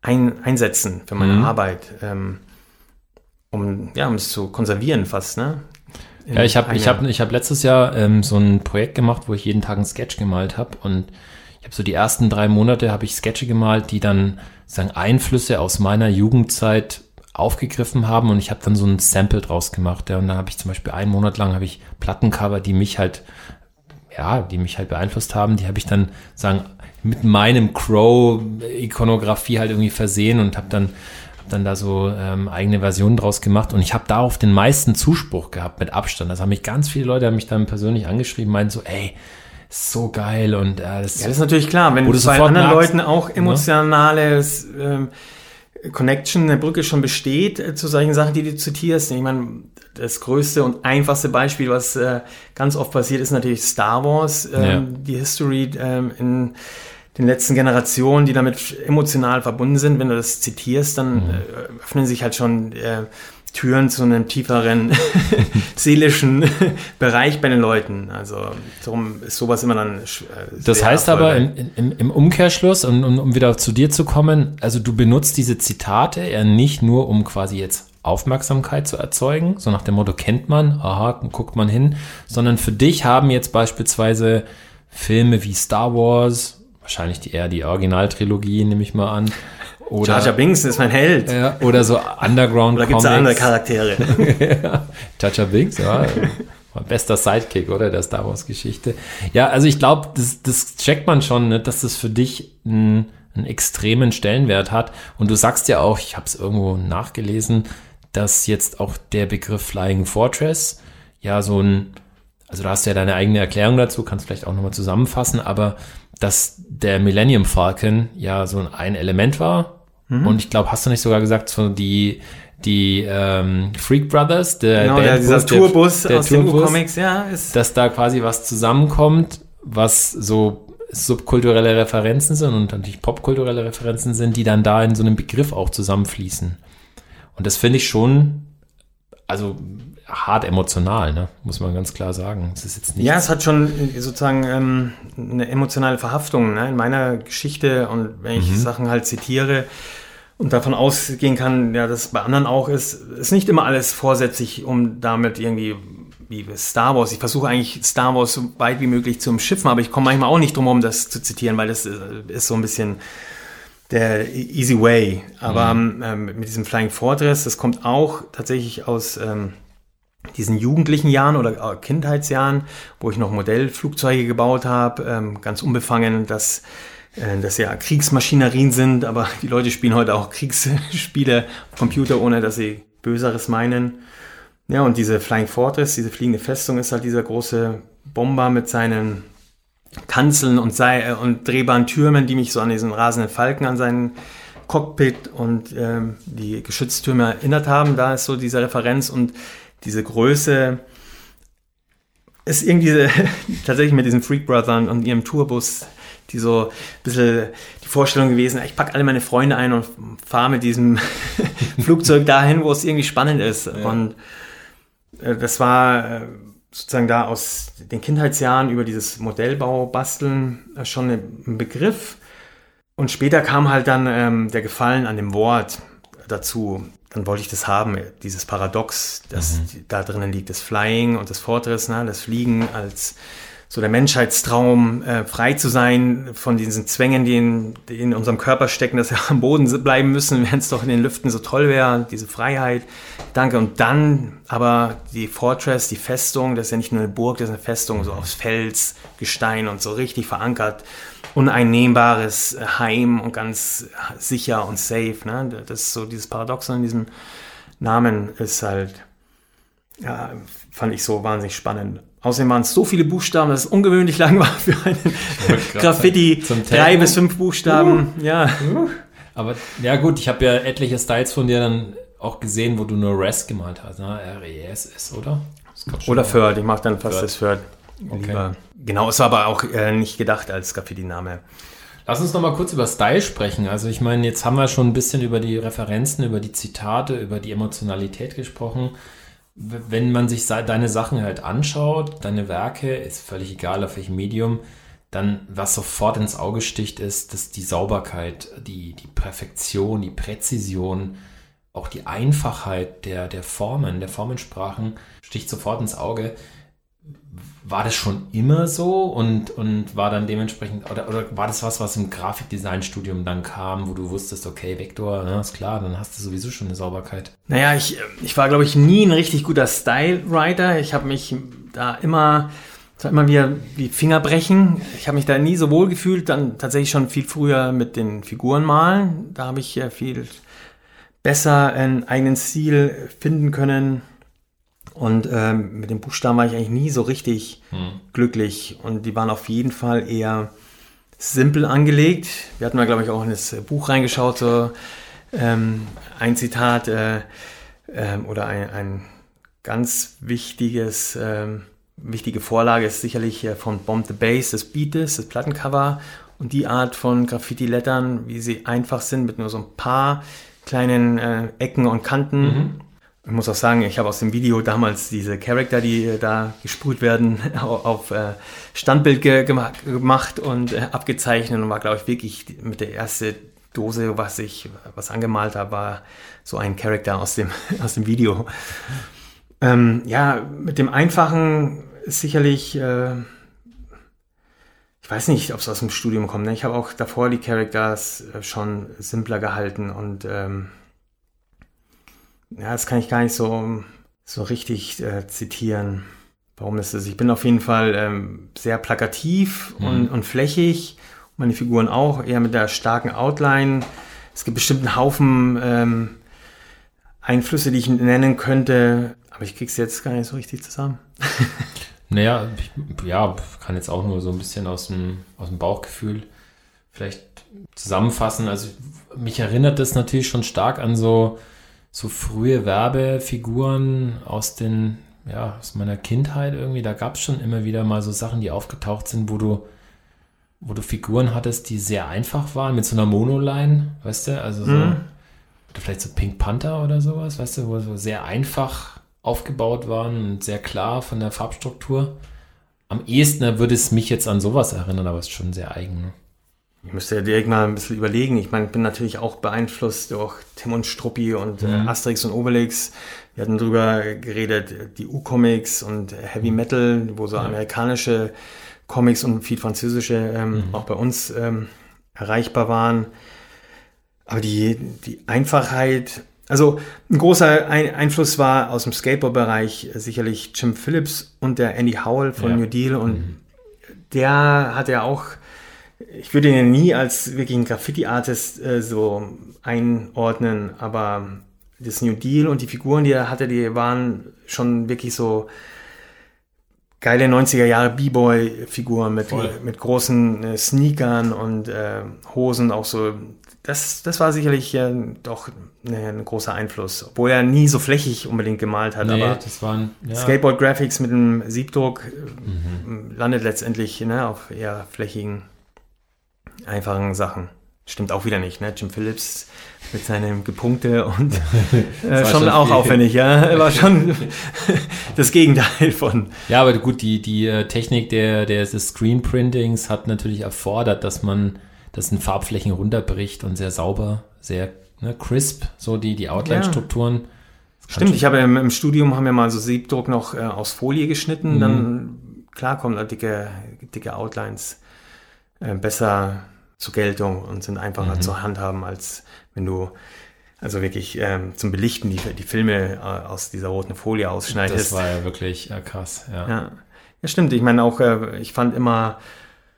ein, einsetzen für meine mhm. Arbeit, ähm, um, ja, um es zu konservieren fast, ne? Ja, ich habe ich hab, ich hab letztes Jahr ähm, so ein Projekt gemacht, wo ich jeden Tag einen Sketch gemalt habe und ich habe so die ersten drei Monate habe ich Sketche gemalt, die dann sagen Einflüsse aus meiner Jugendzeit aufgegriffen haben. Und ich habe dann so ein Sample draus gemacht. Ja, und dann habe ich zum Beispiel einen Monat lang habe ich Plattencover, die mich halt ja, die mich halt beeinflusst haben, die habe ich dann sagen mit meinem Crow-Ikonografie halt irgendwie versehen und habe dann dann da so ähm, eigene Versionen draus gemacht und ich habe darauf den meisten Zuspruch gehabt mit Abstand. Das haben mich ganz viele Leute haben mich dann persönlich angeschrieben, meinen so, ey, so geil und äh, das, ja, das ist natürlich klar, wenn du bei anderen merkst, Leuten auch ne? emotionales ähm, Connection, eine Brücke schon besteht äh, zu solchen Sachen, die du zitierst. Ich meine, das größte und einfachste Beispiel, was äh, ganz oft passiert, ist natürlich Star Wars, ähm, ja. die History ähm, in den letzten Generationen, die damit emotional verbunden sind. Wenn du das zitierst, dann mhm. äh, öffnen sich halt schon äh, Türen zu einem tieferen seelischen Bereich bei den Leuten. Also darum ist sowas immer dann. Äh, das heißt aber im, im, im Umkehrschluss, um, um wieder zu dir zu kommen, also du benutzt diese Zitate ja nicht nur, um quasi jetzt Aufmerksamkeit zu erzeugen, so nach dem Motto kennt man, aha, guckt man hin, sondern für dich haben jetzt beispielsweise Filme wie Star Wars, wahrscheinlich die, eher die Originaltrilogie, nehme ich mal an, oder, Jar Jar Binks ist mein Held. Ja, oder so Underground Oder gibt es andere Charaktere? ja, Jar Jar Binks, ja. Bester Sidekick, oder? Der Star Wars-Geschichte. Ja, also ich glaube, das, das checkt man schon, ne, dass das für dich ein, einen extremen Stellenwert hat. Und du sagst ja auch, ich habe es irgendwo nachgelesen, dass jetzt auch der Begriff Flying Fortress ja so ein, also du hast ja deine eigene Erklärung dazu, kannst vielleicht auch nochmal zusammenfassen, aber dass der Millennium Falcon ja so ein Element war, Mhm. Und ich glaube, hast du nicht sogar gesagt, so die, die ähm, Freak Brothers, der genau, Bandbus, dieser Tourbus der, der aus Tourbus, den Comics, ja, ist dass da quasi was zusammenkommt, was so subkulturelle Referenzen sind und natürlich popkulturelle Referenzen sind, die dann da in so einem Begriff auch zusammenfließen. Und das finde ich schon, also hart emotional, ne? muss man ganz klar sagen. Es ist jetzt. Ja, es hat schon äh, sozusagen ähm, eine emotionale Verhaftung ne? in meiner Geschichte und wenn ich mhm. Sachen halt zitiere, und davon ausgehen kann, ja, dass es bei anderen auch ist, ist nicht immer alles vorsätzlich, um damit irgendwie wie Star Wars. Ich versuche eigentlich Star Wars so weit wie möglich zu umschiffen, aber ich komme manchmal auch nicht drum herum, das zu zitieren, weil das äh, ist so ein bisschen der easy way. Aber mhm. ähm, mit diesem Flying Fortress, das kommt auch tatsächlich aus ähm, diesen jugendlichen Jahren oder Kindheitsjahren, wo ich noch Modellflugzeuge gebaut habe, ähm, ganz unbefangen, dass äh, das ja Kriegsmaschinerien sind, aber die Leute spielen heute auch Kriegsspiele auf Computer, ohne dass sie Böseres meinen. Ja, und diese Flying Fortress, diese fliegende Festung ist halt dieser große Bomber mit seinen Kanzeln und, Sei äh, und drehbaren Türmen, die mich so an diesen rasenden Falken an seinen Cockpit und ähm, die Geschütztürme erinnert haben. Da ist so diese Referenz und diese Größe ist irgendwie tatsächlich mit diesen Freak Brothers und ihrem Tourbus die so ein bisschen die Vorstellung gewesen, ich packe alle meine Freunde ein und fahre mit diesem Flugzeug dahin, wo es irgendwie spannend ist. Ja. Und äh, das war äh, sozusagen da aus den Kindheitsjahren über dieses Modellbau basteln äh, schon ein Begriff. Und später kam halt dann ähm, der Gefallen an dem Wort dazu. Dann wollte ich das haben, dieses Paradox, das mhm. da drinnen liegt, das Flying und das Fortress, ne, das Fliegen als so der Menschheitstraum, äh, frei zu sein von diesen Zwängen, die in, die in unserem Körper stecken, dass wir am Boden bleiben müssen, wenn es doch in den Lüften so toll wäre, diese Freiheit. Danke. Und dann aber die Fortress, die Festung, das ist ja nicht nur eine Burg, das ist eine Festung, so aus Fels, Gestein und so richtig verankert. Uneinnehmbares Heim und ganz sicher und safe. Ne? Das ist so dieses Paradoxon in diesem Namen ist halt, ja, fand ich so wahnsinnig spannend. Außerdem waren es so viele Buchstaben, dass es ungewöhnlich lang war für einen Graffiti. Drei bis fünf Buchstaben, uh. ja. Uh. Aber ja gut, ich habe ja etliche Styles von dir dann auch gesehen, wo du nur RES gemalt hast. Ne? R-E-S-S, oder? Oder Third, ich mache dann fast das Third. Okay. Genau, es war aber auch äh, nicht gedacht als Graffiti-Name. Lass uns noch mal kurz über Style sprechen. Also ich meine, jetzt haben wir schon ein bisschen über die Referenzen, über die Zitate, über die Emotionalität gesprochen wenn man sich deine Sachen halt anschaut, deine Werke, ist völlig egal auf welchem Medium, dann was sofort ins Auge sticht, ist, dass die Sauberkeit, die, die Perfektion, die Präzision, auch die Einfachheit der, der Formen, der Formensprachen sticht sofort ins Auge war das schon immer so und, und war dann dementsprechend, oder, oder war das was, was im Grafikdesign-Studium dann kam, wo du wusstest, okay, Vektor, ja, ist klar, dann hast du sowieso schon eine Sauberkeit? Naja, ich, ich war, glaube ich, nie ein richtig guter Style-Writer. Ich habe mich da immer, es war immer wieder wie Fingerbrechen. Ich habe mich da nie so wohl gefühlt, dann tatsächlich schon viel früher mit den Figuren malen. Da habe ich viel besser einen eigenen Stil finden können und ähm, mit den Buchstaben war ich eigentlich nie so richtig hm. glücklich. Und die waren auf jeden Fall eher simpel angelegt. Wir hatten mal, glaube ich, auch in das Buch reingeschaut, so ähm, ein Zitat äh, äh, oder ein, ein, ganz wichtiges, äh, wichtige Vorlage ist sicherlich äh, von Bomb the Bass, das Beatles, das Plattencover und die Art von Graffiti-Lettern, wie sie einfach sind, mit nur so ein paar kleinen äh, Ecken und Kanten. Mhm ich muss auch sagen, ich habe aus dem Video damals diese Charakter, die äh, da gesprüht werden, auf äh, Standbild ge gemacht und äh, abgezeichnet und war, glaube ich, wirklich mit der erste Dose, was ich was angemalt habe, war so ein Charakter aus dem, aus dem Video. Ähm, ja, mit dem Einfachen ist sicherlich, äh, ich weiß nicht, ob es aus dem Studium kommt. Ne? Ich habe auch davor die Characters schon simpler gehalten und ähm, ja, das kann ich gar nicht so, so richtig äh, zitieren. Warum ist das? Ich bin auf jeden Fall ähm, sehr plakativ mhm. und, und flächig. Meine Figuren auch, eher mit der starken Outline. Es gibt bestimmt einen Haufen ähm, Einflüsse, die ich nennen könnte, aber ich krieg's jetzt gar nicht so richtig zusammen. naja, ich, ja, kann jetzt auch nur so ein bisschen aus dem, aus dem Bauchgefühl vielleicht zusammenfassen. Also mich erinnert das natürlich schon stark an so so frühe Werbefiguren aus den, ja, aus meiner Kindheit irgendwie. Da gab es schon immer wieder mal so Sachen, die aufgetaucht sind, wo du, wo du Figuren hattest, die sehr einfach waren, mit so einer Monoline, weißt du, also so, mhm. oder vielleicht so Pink Panther oder sowas, weißt du, wo so sehr einfach aufgebaut waren und sehr klar von der Farbstruktur. Am ehesten würde es mich jetzt an sowas erinnern, aber es ist schon sehr eigen. Ne? Ich müsste direkt mal ein bisschen überlegen. Ich meine, ich bin natürlich auch beeinflusst durch Tim und Struppi und mhm. äh, Asterix und Obelix. Wir hatten drüber geredet, die U-Comics und Heavy Metal, wo so amerikanische Comics und viel französische ähm, mhm. auch bei uns ähm, erreichbar waren. Aber die, die Einfachheit, also ein großer ein Einfluss war aus dem Skateboard-Bereich sicherlich Jim Phillips und der Andy Howell von ja. New Deal und mhm. der hat ja auch ich würde ihn ja nie als wirklich einen Graffiti-Artist äh, so einordnen, aber das New Deal und die Figuren, die er hatte, die waren schon wirklich so geile 90er Jahre B-Boy-Figuren mit, mit großen äh, Sneakern und äh, Hosen, auch so. Das, das war sicherlich äh, doch ne, ein großer Einfluss, obwohl er nie so flächig unbedingt gemalt hat. Nee, aber das waren ja. Skateboard-Graphics mit einem Siebdruck mhm. landet letztendlich ne, auf eher flächigen einfachen Sachen. Stimmt auch wieder nicht, ne? Jim Phillips mit seinem Gepunkte und äh, schon, schon, auch viel. aufwendig, ja. War schon das Gegenteil von. Ja, aber gut, die, die äh, Technik der, der, des Screenprintings hat natürlich erfordert, dass man das in Farbflächen runterbricht und sehr sauber, sehr ne, crisp, so die, die Outline-Strukturen. Ja. Stimmt, ich habe im, im, Studium haben wir mal so Siebdruck noch äh, aus Folie geschnitten, mhm. dann klar kommen da dicke, dicke Outlines äh, besser zur Geltung und sind einfacher mhm. zu handhaben, als wenn du also wirklich ähm, zum Belichten die, die Filme äh, aus dieser roten Folie ausschneidest. Das war ja wirklich äh, krass, ja. ja. ja. stimmt. Ich meine auch, äh, ich fand immer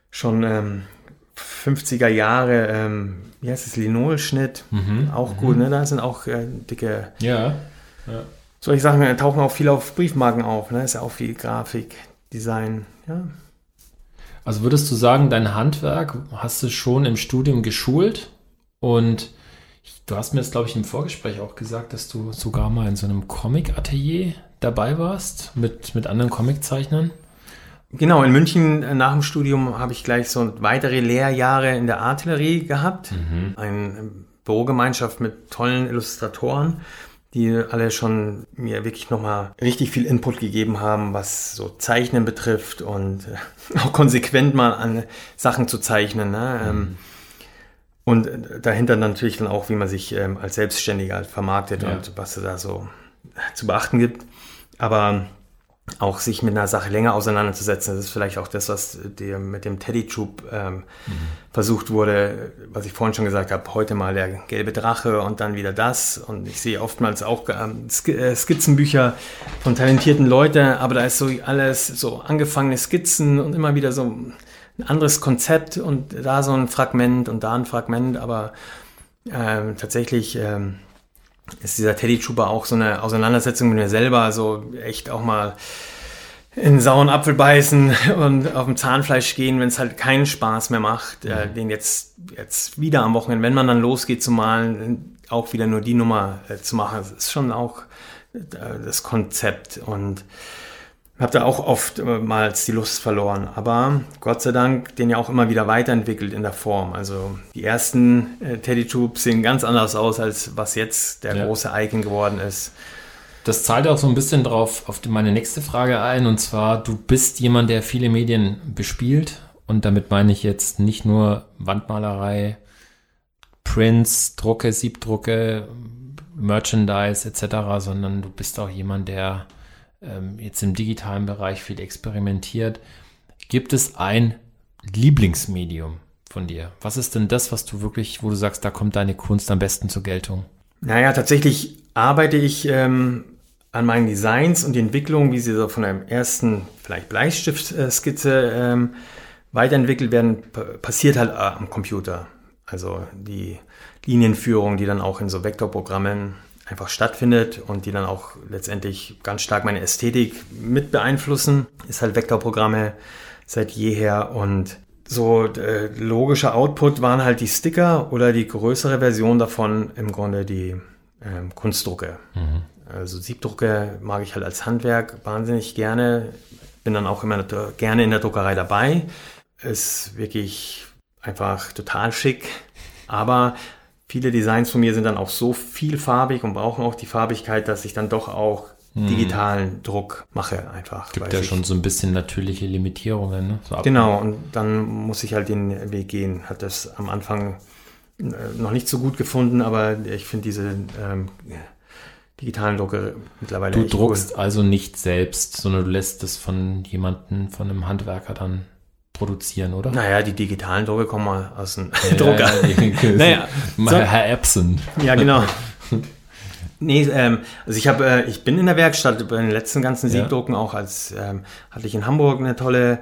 schon ähm, 50er Jahre, ähm, wie heißt es, Linolschnitt, mhm. auch mhm. gut, ne? Da sind auch äh, dicke. Ja. ja. Solche Sachen tauchen auch viel auf Briefmarken auf, ne? Ist ja auch viel Grafik, Design, ja. Also würdest du sagen, dein Handwerk hast du schon im Studium geschult und du hast mir das, glaube ich, im Vorgespräch auch gesagt, dass du sogar mal in so einem Comic-Atelier dabei warst mit, mit anderen Comiczeichnern. Genau, in München äh, nach dem Studium habe ich gleich so weitere Lehrjahre in der Artillerie gehabt. Mhm. Eine Bürogemeinschaft mit tollen Illustratoren die alle schon mir wirklich nochmal richtig viel Input gegeben haben, was so Zeichnen betrifft und äh, auch konsequent mal an Sachen zu zeichnen. Ne? Ähm, mhm. Und dahinter natürlich dann auch, wie man sich ähm, als Selbstständiger halt vermarktet ja. und was es da so zu beachten gibt. Aber auch sich mit einer Sache länger auseinanderzusetzen. Das ist vielleicht auch das, was dir mit dem Teddy Troop ähm, mhm. versucht wurde, was ich vorhin schon gesagt habe, heute mal der gelbe Drache und dann wieder das. Und ich sehe oftmals auch ähm, äh, Skizzenbücher von talentierten Leuten, aber da ist so alles so angefangene Skizzen und immer wieder so ein anderes Konzept und da so ein Fragment und da ein Fragment, aber ähm, tatsächlich ähm, ist dieser Teddy Trooper auch so eine Auseinandersetzung mit mir selber, also echt auch mal in sauren Apfel beißen und auf dem Zahnfleisch gehen, wenn es halt keinen Spaß mehr macht, äh, mhm. den jetzt, jetzt wieder am Wochenende, wenn man dann losgeht zu malen, auch wieder nur die Nummer äh, zu machen. Das ist schon auch äh, das Konzept und habe da auch oftmals die Lust verloren, aber Gott sei Dank den ja auch immer wieder weiterentwickelt in der Form. Also die ersten äh, Teddy Tubes sehen ganz anders aus, als was jetzt der ja. große Icon geworden ist. Das zahlt auch so ein bisschen drauf auf meine nächste Frage ein, und zwar, du bist jemand, der viele Medien bespielt, und damit meine ich jetzt nicht nur Wandmalerei, Prints, Drucke, Siebdrucke, Merchandise etc., sondern du bist auch jemand, der ähm, jetzt im digitalen Bereich viel experimentiert. Gibt es ein Lieblingsmedium von dir? Was ist denn das, was du wirklich, wo du sagst, da kommt deine Kunst am besten zur Geltung? Naja, tatsächlich arbeite ich ähm, an meinen Designs und die Entwicklung, wie sie so von einem ersten, vielleicht Bleistiftskizze ähm, weiterentwickelt werden, passiert halt äh, am Computer. Also die Linienführung, die dann auch in so Vektorprogrammen einfach stattfindet und die dann auch letztendlich ganz stark meine Ästhetik mit beeinflussen, ist halt Vektorprogramme seit jeher und so äh, logischer Output waren halt die Sticker oder die größere Version davon im Grunde die ähm, Kunstdrucke. Mhm. Also Siebdrucke mag ich halt als Handwerk wahnsinnig gerne. Bin dann auch immer gerne in der Druckerei dabei. Ist wirklich einfach total schick. Aber Viele Designs von mir sind dann auch so vielfarbig und brauchen auch die Farbigkeit, dass ich dann doch auch digitalen Druck mache einfach. Gibt ja ich- schon so ein bisschen natürliche Limitierungen. Ne? So Genau, und dann muss ich halt den Weg gehen. Hat das am Anfang äh, noch nicht so gut gefunden, aber ich finde diese ähm, digitalen Drucke mittlerweile Du druckst also nicht selbst, sondern du lässt es von jemandem, von einem Handwerker dann produzieren, oder? Naja, die digitalen Drucke kommen mal aus dem Drucker. Ja, die- Naja, Mal so- Herr Epson. Ja, genau. Nee, ähm, also ich habe, äh, ich bin in der Werkstatt bei den letzten ganzen Ja. Siebdrucken auch als ähm, hatte ich in Hamburg eine tolle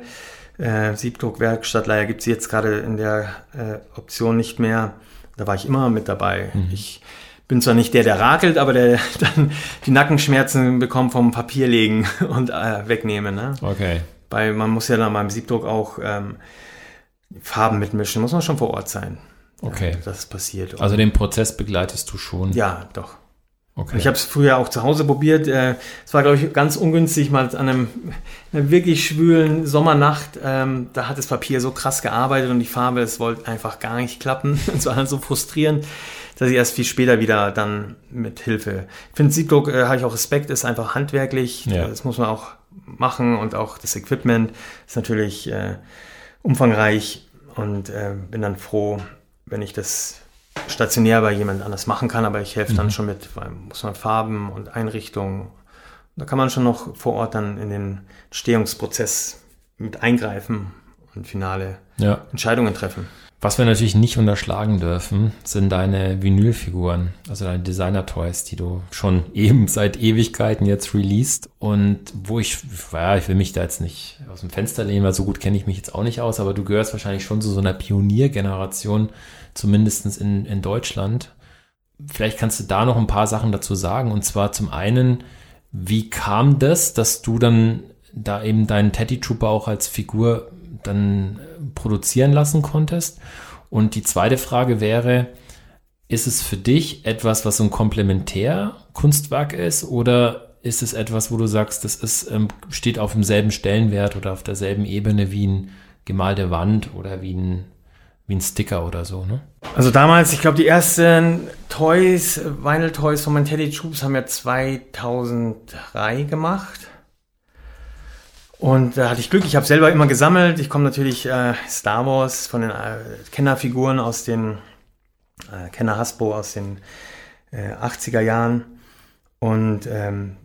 äh, Siebdruck-Werkstatt. Leider gibt sie jetzt gerade in der äh, Option nicht mehr. Da war ich immer mit dabei. Ich bin zwar nicht der, der rakelt, aber der dann die Nackenschmerzen bekommt vom Papierlegen und äh, wegnehmen. Ne? Okay. Weil man muss ja dann beim Siebdruck auch ähm, Farben mitmischen, muss man schon vor Ort sein. Okay. Ja, das passiert. Also den Prozess begleitest du schon. ja, doch. Okay. Ich habe es früher auch zu Hause probiert. äh, Es war, glaube ich, ganz ungünstig, mal an einem, einer wirklich schwülen Sommernacht. Ähm, da hat das Papier so krass gearbeitet und die Farbe, es wollte einfach gar nicht klappen. Es war halt so frustrierend, dass ich erst viel später wieder dann mit Hilfe. Ich finde, Siebdruck äh, habe ich auch Respekt, ist einfach handwerklich. Ja. Das muss man auch machen und auch das Equipment ist natürlich äh, umfangreich und äh, bin dann froh, wenn ich das stationär bei jemand anders machen kann, aber ich helfe dann schon mit, weil muss man Farben und Einrichtungen. Da kann man schon noch vor Ort dann in den Entstehungsprozess mit eingreifen und finale ja. Entscheidungen treffen. Was wir natürlich nicht unterschlagen dürfen, sind deine Vinylfiguren, also deine Designer-Toys, die du schon eben seit Ewigkeiten jetzt released und wo ich, ja, ich will mich da jetzt nicht aus dem Fenster lehnen, weil so gut kenne ich mich jetzt auch nicht aus, aber du gehörst wahrscheinlich schon zu so einer Pioniergeneration, zumindestens in, in Deutschland. Vielleicht kannst du da noch ein paar Sachen dazu sagen und zwar zum einen, wie kam das, dass du dann da eben deinen Teddy Trooper auch als Figur dann äh, produzieren lassen konntest? Und die zweite Frage wäre, ist es für dich etwas, was so ein Komplementärkunstwerk ist oder ist es etwas, wo du sagst, das ist, ähm, steht auf demselben Stellenwert oder auf derselben Ebene wie ein gemalte Wand oder wie ein, wie ein Sticker oder so, ne? Also damals, ich glaube, die ersten Toys, Vinyl Toys von meinen Teddy Troops haben wir 2003 gemacht. Und da hatte ich Glück, ich habe selber immer gesammelt. Ich komme natürlich äh, Star Wars von den äh, Kennerfiguren aus den äh, Kenner Hasbro aus den äh, 80er Jahren. Und ähm,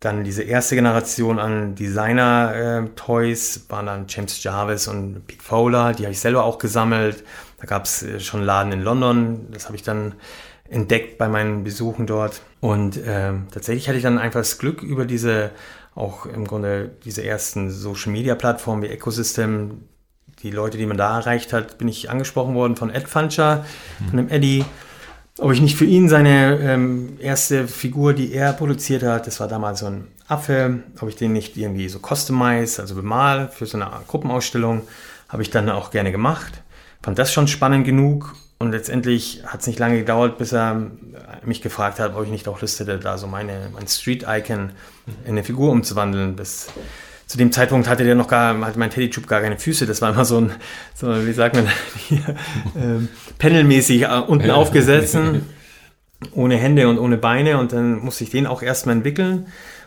dann diese erste Generation an Designer-Toys waren dann James Jarvis und Pete Fowler. Die habe ich selber auch gesammelt. Da gab es äh, schon einen Laden in London. Das habe ich dann entdeckt bei meinen Besuchen dort. Und ähm, tatsächlich hatte ich dann einfach das Glück über diese, auch im Grunde diese ersten Social-Media-Plattformen wie Ecosystem, die Leute, die man da erreicht hat, bin ich angesprochen worden von Ed Funcher, von dem Eddie, ob ich nicht für ihn seine ähm, erste Figur, die er produziert hat, das war damals so ein Affe, ob ich den nicht irgendwie so customize, also bemal für so eine Gruppenausstellung, habe ich dann auch gerne gemacht. Fand das schon spannend genug und letztendlich hat es nicht lange gedauert, bis er mich gefragt hat, ob ich nicht auch Lust hätte, da so meine, mein Street-Icon in eine Figur umzuwandeln. Das, zu dem Zeitpunkt hatte der noch gar, hatte mein Teddy Tube gar keine Füße. Das war immer so ein, so, wie sagt man, hier, ähm, pendelmäßig äh, unten Ja. aufgesetzt, ohne Hände und ohne Beine. Und dann musste ich den auch erstmal entwickeln.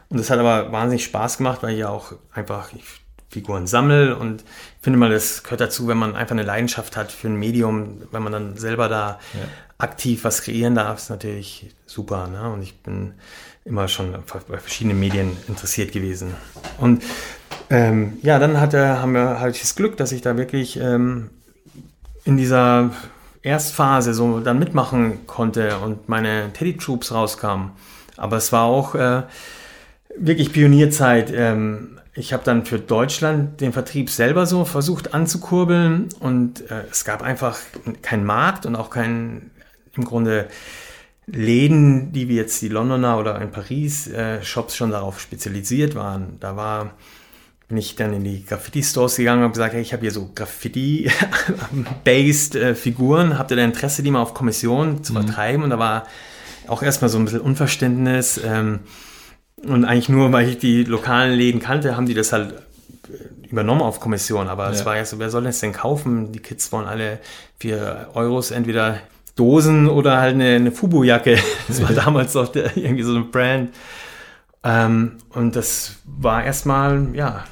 Und das hat aber wahnsinnig Spaß gemacht, weil ich ja auch einfach Figuren sammle und ich finde mal, das gehört dazu, wenn man einfach eine Leidenschaft hat für ein Medium, wenn man dann selber da Ja. Aktiv was kreieren darf, ist natürlich super. Ne? Und ich bin immer schon bei verschiedenen Medien interessiert gewesen. Und ähm, ja, dann hatte, haben wir halt das Glück, dass ich da wirklich ähm, in dieser Erstphase so dann mitmachen konnte und meine Teddy Troops rauskamen. Aber es war auch äh, wirklich Pionierzeit. Ähm, ich habe dann für Deutschland den Vertrieb selber so versucht anzukurbeln und äh, es gab einfach keinen Markt und auch keinen im Grunde Läden, die wie jetzt die Londoner oder in Paris äh, Shops schon darauf spezialisiert waren. Da war bin ich dann in die Graffiti-Stores gegangen und habe gesagt, hey, ich habe hier so Graffiti-based äh, Figuren, habt ihr da Interesse, die mal auf Kommission zu vertreiben? Und da war auch erstmal so ein bisschen Unverständnis. Ähm, und eigentlich nur, weil ich die lokalen Läden kannte, haben die das halt äh, übernommen auf Kommission. Aber es Ja. war ja so, wer soll das denn kaufen? Die Kids wollen alle für Euros entweder Dosen oder halt eine, eine Fubu-Jacke. Das war damals doch der, irgendwie so eine Brand. Ähm, und das war erstmal, ja,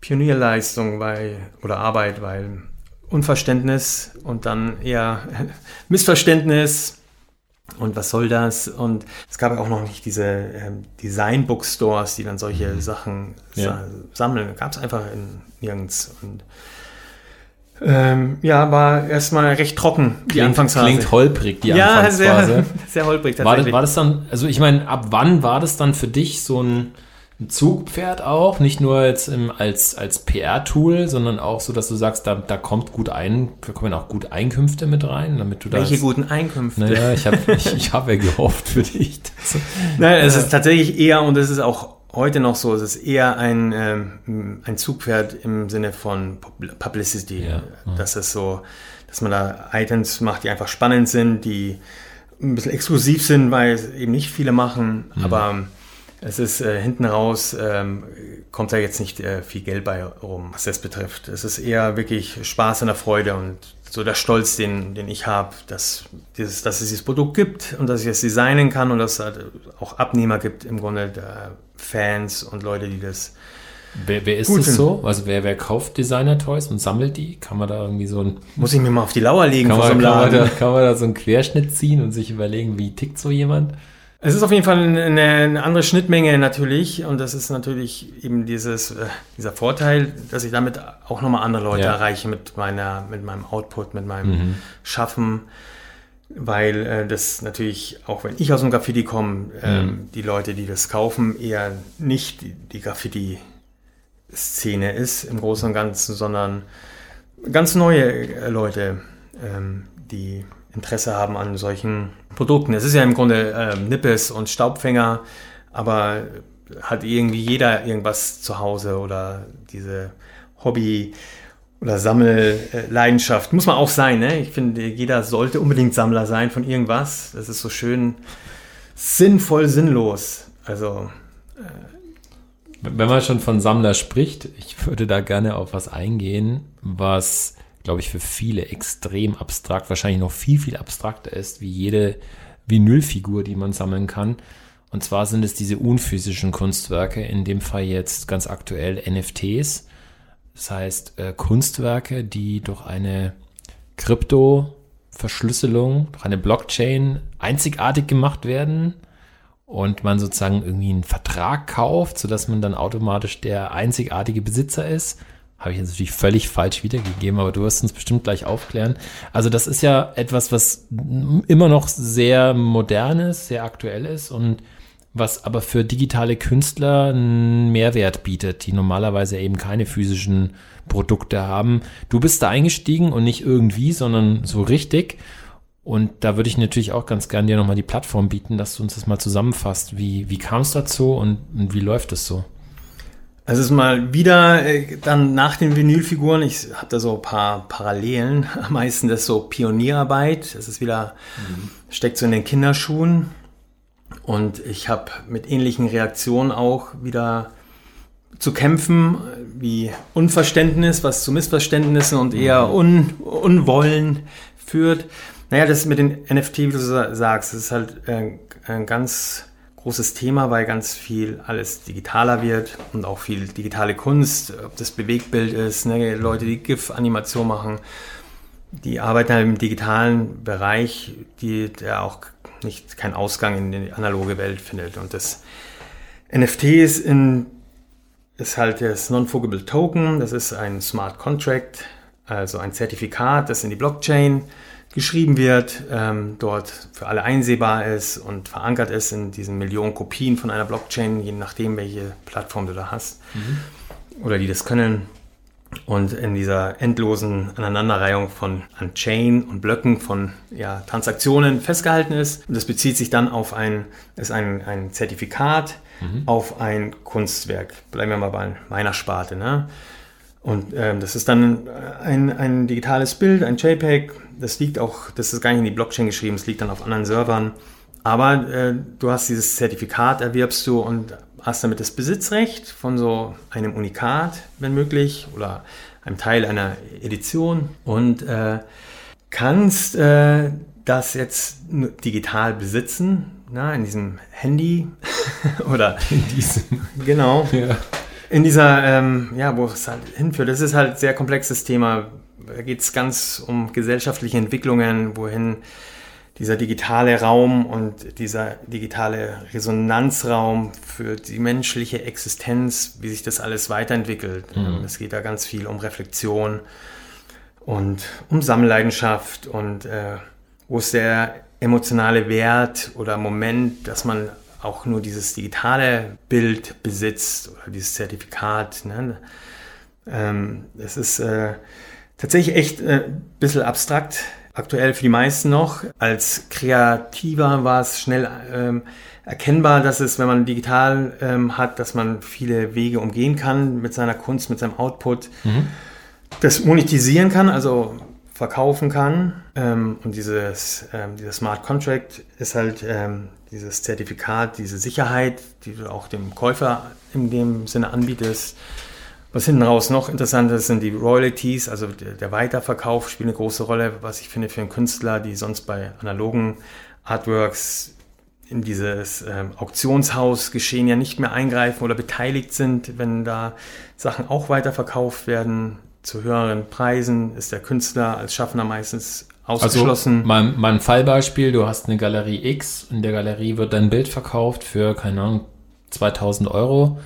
Pionierleistung weil, oder Arbeit, weil Unverständnis und dann eher Missverständnis und was soll das? Und es gab auch noch nicht diese ähm, Design-Bookstores, die dann solche Mhm. Sachen Ja. sa sammeln. Gab es einfach in, nirgends. Und ähm, ja, war erstmal recht trocken, die Klingt, Anfangsphase. klingt holprig, die ja, Anfangsphase. sehr, sehr holprig War das, tatsächlich. war das dann, also ich meine, ab wann war das dann für dich so ein, Zugpferd auch? Nicht nur jetzt im, als, als PR-Tool, sondern auch so, dass du sagst, da, da kommt gut ein, da kommen auch gut Einkünfte mit rein, damit du da. Welche guten Einkünfte? Naja, ich habe ich, ich hab ja gehofft für dich. Nein, es ist tatsächlich eher, und es ist auch heute noch so, es ist eher ein, ähm, ein Zugpferd im Sinne von Pub- Publicity. Ja. Das ist so, dass man da Items macht, die einfach spannend sind, die ein bisschen exklusiv sind, weil es eben nicht viele machen, Mhm. aber ähm, es ist äh, hinten raus, ähm, kommt da jetzt nicht äh, viel Geld bei rum, was das betrifft. Es ist eher wirklich Spaß und der Freude und so der Stolz, den, den ich habe, dass, dieses, dass es dieses Produkt gibt und dass ich es designen kann und dass es halt auch Abnehmer gibt, im Grunde Fans und Leute, die das wer, wer ist Gut das so? Also wer, wer kauft Designer-Toys und sammelt die? Kann man da irgendwie so ein, muss ich mir mal auf die Lauer legen kann so man, einem kann, man da, kann man da so einen Querschnitt ziehen und sich überlegen, wie tickt so jemand? Es ist auf jeden Fall eine, eine andere Schnittmenge natürlich und das ist natürlich eben dieses, äh, dieser Vorteil, dass ich damit auch nochmal andere Leute Ja. erreiche mit meiner, mit meinem Output, mit meinem Schaffen, weil äh, das natürlich, auch wenn ich aus dem Graffiti komme, ähm, die Leute, die das kaufen, eher nicht die, die Graffiti-Szene ist im Großen und Ganzen, sondern ganz neue äh, Leute, ähm, die Interesse haben an solchen Produkten. Es ist ja im Grunde ähm, Nippes und Staubfänger, aber hat irgendwie jeder irgendwas zu Hause oder diese Hobby- oder Sammelleidenschaft. Muss man auch sein, ne? Ich finde, jeder sollte unbedingt Sammler sein von irgendwas. Das ist so schön sinnvoll, sinnlos. Also, Wenn man schon von Sammler spricht, ich würde da gerne auf was eingehen, was, glaube ich, für viele extrem abstrakt, wahrscheinlich noch viel, viel abstrakter ist, wie jede Vinylfigur, die man sammeln kann. Und zwar sind es diese unphysischen Kunstwerke, in dem Fall jetzt ganz aktuell NFTs. Das heißt, äh, Kunstwerke, die durch eine Krypto-Verschlüsselung, durch eine Blockchain einzigartig gemacht werden und man sozusagen irgendwie einen Vertrag kauft, sodass man dann automatisch der einzigartige Besitzer ist. Habe ich jetzt natürlich völlig falsch wiedergegeben, aber du wirst uns bestimmt gleich aufklären. Also das ist ja etwas, was immer noch sehr modern ist, sehr aktuell ist und was aber für digitale Künstler einen Mehrwert bietet, die normalerweise eben keine physischen Produkte haben. Du bist da eingestiegen und nicht irgendwie, sondern so richtig. Und da würde ich natürlich auch ganz gern dir nochmal die Plattform bieten, dass du uns das mal zusammenfasst. Wie, wie kam es dazu und, und wie läuft es so? Also es ist mal wieder äh, dann nach den Vinylfiguren, ich habe da so ein paar Parallelen, am meisten das so Pionierarbeit, das ist wieder, steckt so in den Kinderschuhen. Und ich habe mit ähnlichen Reaktionen auch wieder zu kämpfen, wie Unverständnis, was zu Missverständnissen und eher Un Unwollen führt. Naja, das mit den NFT, wie du sa- sagst, das ist halt äh, ein ganz großes Thema, weil ganz viel alles digitaler wird und auch viel digitale Kunst, ob das Bewegtbild ist, ne, Leute, die GIF-Animation machen, die arbeiten halt im digitalen Bereich, die der auch nicht keinen Ausgang in die analoge Welt findet. Und das NFT ist, in, ist halt das Non-Fungible Token, das ist ein Smart Contract, also ein Zertifikat, das in die Blockchain geschrieben wird, ähm, dort für alle einsehbar ist und verankert ist in diesen Millionen Kopien von einer Blockchain, je nachdem, welche Plattform du da hast oder die das können. Und in dieser endlosen Aneinanderreihung von an Chain und Blöcken von ja, Transaktionen festgehalten ist. Und das bezieht sich dann auf ein, ist ein, ein Zertifikat auf ein Kunstwerk. Bleiben wir mal bei meiner Sparte. Ne? Und ähm, das ist dann ein, ein digitales Bild, ein JPEG. Das liegt auch, das ist gar nicht in die Blockchain geschrieben, es liegt dann auf anderen Servern. Aber äh, du hast dieses Zertifikat, erwirbst du und hast damit das Besitzrecht von so einem Unikat, wenn möglich, oder einem Teil einer Edition und äh, kannst äh, das jetzt digital besitzen, na, in diesem Handy oder In diesem. genau Ja. in dieser, ähm, ja, wo es halt hinführt. Das ist halt ein sehr komplexes Thema. Da geht es ganz um gesellschaftliche Entwicklungen, wohin dieser digitale Raum und dieser digitale Resonanzraum für die menschliche Existenz, wie sich das alles weiterentwickelt. Ähm, Es geht da ganz viel um Reflexion und um Sammelleidenschaft und äh, wo ist der emotionale Wert oder Moment, dass man auch nur dieses digitale Bild besitzt oder dieses Zertifikat. Ne? Ähm, es ist äh, tatsächlich echt ein äh, bisschen abstrakt, aktuell für die meisten noch. Als Kreativer war es schnell ähm, erkennbar, dass es, wenn man digital ähm, hat, dass man viele Wege umgehen kann mit seiner Kunst, mit seinem Output das monetisieren kann, also verkaufen kann. Ähm, und dieses, ähm, dieser Smart Contract ist halt ähm, dieses Zertifikat, diese Sicherheit, die du auch dem Käufer in dem Sinne anbietest. Was hinten raus noch interessant ist, sind die Royalties, also der, Weiterverkauf spielt eine große Rolle, was ich finde für einen Künstler, die sonst bei analogen Artworks in dieses ähm, Auktionshaus geschehen ja nicht mehr eingreifen oder beteiligt sind, wenn da Sachen auch weiterverkauft werden zu höheren Preisen, ist der Künstler als Schaffner meistens Also ausgeschlossen. mal, mal ein Fallbeispiel, du hast eine Galerie X, in der Galerie wird dein Bild verkauft für, keine Ahnung, 2000 Euro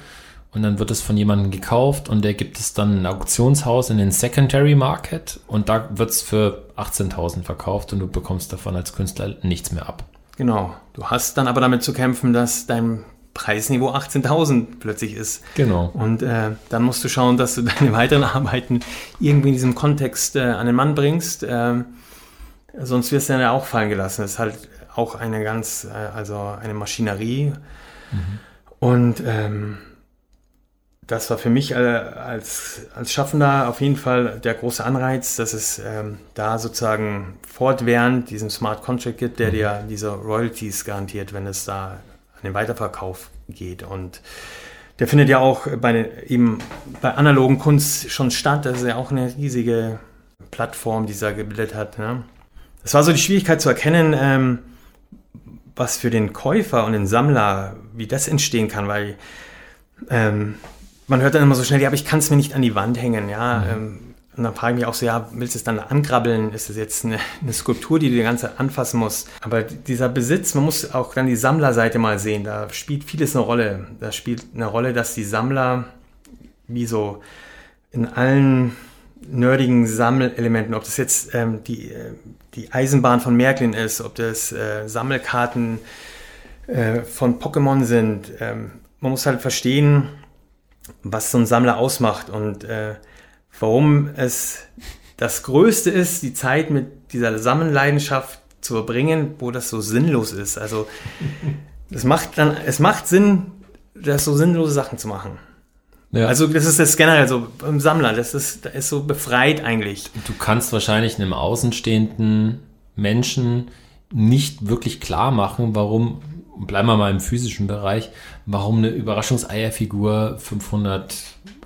und dann wird es von jemandem gekauft und der gibt es dann ein Auktionshaus in den Secondary Market und da wird es für 18.000 verkauft und du bekommst davon als Künstler nichts mehr ab. genau. Du hast dann aber damit zu kämpfen, dass dein Preisniveau 18.000 plötzlich ist. Genau. Und äh, dann musst du schauen, dass du deine weiteren Arbeiten irgendwie in diesem Kontext äh, an den Mann bringst. Ähm, sonst wirst du dann ja auch fallen gelassen. Das ist halt auch eine ganz, äh, also eine Maschinerie. Und ähm, das war für mich äh, als, als Schaffender auf jeden Fall der große Anreiz, dass es ähm, da sozusagen fortwährend diesen Smart Contract gibt, der dir diese Royalties garantiert, wenn es da an den Weiterverkauf geht. Und der findet ja auch bei, eben bei analogen Kunst schon statt. Das ist ja auch eine riesige Plattform, die da gebildet hat. Ne? Das war so die Schwierigkeit zu erkennen, ähm, was für den Käufer und den Sammler, wie das entstehen kann, weil ähm, man hört dann immer so schnell, ja, aber ich kann es mir nicht an die Wand hängen, ja. Ähm, und dann frage ich mich auch so, ja, willst du es dann ankrabbeln? Ist das jetzt eine, eine Skulptur, die du die ganze Zeit anfassen musst? Aber dieser Besitz, man muss auch dann die Sammlerseite mal sehen. Da spielt vieles eine Rolle. Da spielt eine Rolle, dass die Sammler wie so in allen nerdigen Sammelelementen, ob das jetzt ähm, die, äh, die Eisenbahn von Märklin ist, ob das äh, Sammelkarten äh, von Pokémon sind. Ähm, man muss halt verstehen, was so ein Sammler ausmacht und äh, warum es das Größte ist, die Zeit mit dieser Sammelleidenschaft zu verbringen, wo das so sinnlos ist. Also es macht dann, es macht Sinn, das so sinnlose Sachen zu machen. Ja. Also das ist das generell so beim Sammler, das ist, das ist so befreit eigentlich. Du kannst wahrscheinlich einem außenstehenden Menschen nicht wirklich klar machen, warum, bleiben wir mal im physischen Bereich, warum eine Überraschungseierfigur 500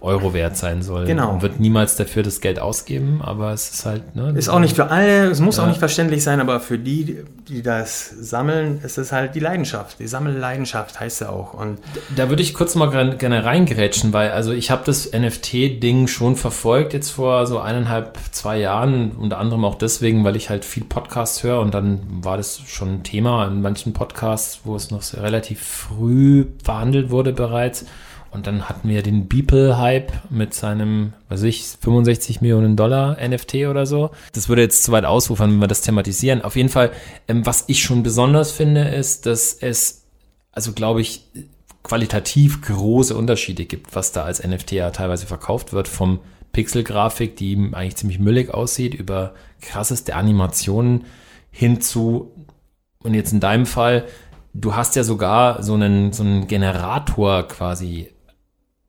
Euro wert sein soll. Genau. Und wird niemals dafür das Geld ausgeben, aber es ist halt, ne? Ist auch nicht für alle, es muss Ja. auch nicht verständlich sein, aber für die, die das sammeln, ist es halt die Leidenschaft. Die Sammelleidenschaft heißt ja auch. Und Da würde ich kurz mal gern- gerne reingerätschen, weil also ich habe das NFT-Ding schon verfolgt jetzt vor so eineinhalb, zwei Jahren, unter anderem auch deswegen, weil ich halt viel Podcasts höre und dann war das schon ein Thema in manchen Podcasts, wo es noch sehr relativ früh verhandelt wurde bereits. Und dann hatten wir den Beeple-Hype mit seinem, weiß ich, 65 Millionen Dollar NFT oder so. Das würde jetzt zu weit ausufern, wenn wir das thematisieren. Auf jeden Fall, ähm, was ich schon besonders finde, ist, dass es, also glaube ich, qualitativ große Unterschiede gibt, was da als NFT ja teilweise verkauft wird, vom Pixelgrafik, die eigentlich ziemlich müllig aussieht, über krasseste Animationen hin zu, und jetzt in deinem Fall, du hast ja sogar so einen, so einen Generator quasi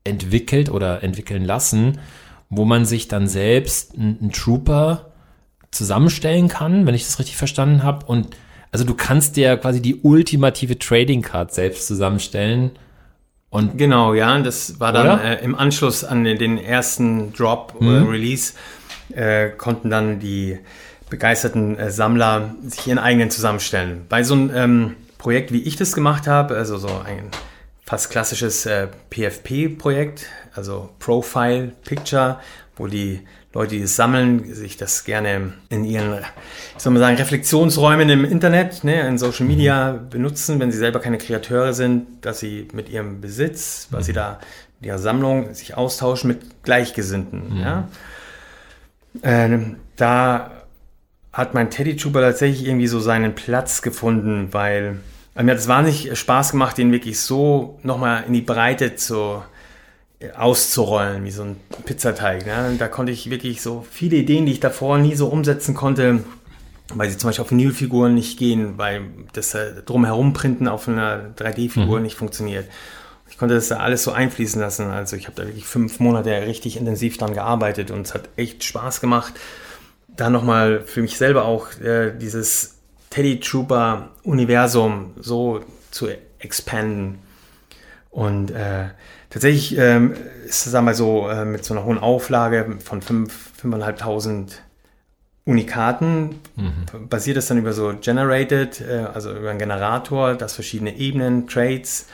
entwickelt oder entwickeln lassen, wo man sich dann selbst einen, Trooper zusammenstellen kann, wenn ich das richtig verstanden habe. Und also du kannst dir quasi die ultimative Trading Card selbst zusammenstellen. Und genau, ja, das war dann äh, im Anschluss an den, ersten Drop oder Release, äh, konnten dann die begeisterten äh, Sammler sich ihren eigenen zusammenstellen. Bei so einem ähm, Projekt, wie ich das gemacht habe, also so ein fast klassisches äh, PFP-Projekt, also Profile Picture, wo die Leute, die es sammeln, sich das gerne in ihren, ich soll mal sagen, Reflexionsräumen im Internet, ne, in Social Media benutzen, wenn sie selber keine Kreateure sind, dass sie mit ihrem Besitz, was sie da mit ihrer Sammlung sich austauschen mit Gleichgesinnten. Mhm. Ja. Ähm, da hat mein Teddy Trooper tatsächlich irgendwie so seinen Platz gefunden, weil mir hat es wahnsinnig Spaß gemacht, den wirklich so nochmal in die Breite zu äh, auszurollen, wie so ein Pizzateig. Ne? Da konnte ich wirklich so viele Ideen, die ich davor nie so umsetzen konnte, weil sie zum Beispiel auf Vinylfiguren nicht gehen, weil das äh, drumherum printen auf einer 3D-Figur nicht funktioniert. Ich konnte das da alles so einfließen lassen. Also ich habe da wirklich fünf Monate richtig intensiv dran gearbeitet und es hat echt Spaß gemacht, da nochmal für mich selber auch äh, dieses Teddy Trooper Universum so zu expanden. Und äh, tatsächlich ähm, ist es einmal so äh, mit so einer hohen Auflage von 5.500 Unikaten basiert es dann über so Generated, äh, also über einen Generator, das verschiedene Ebenen, Traits,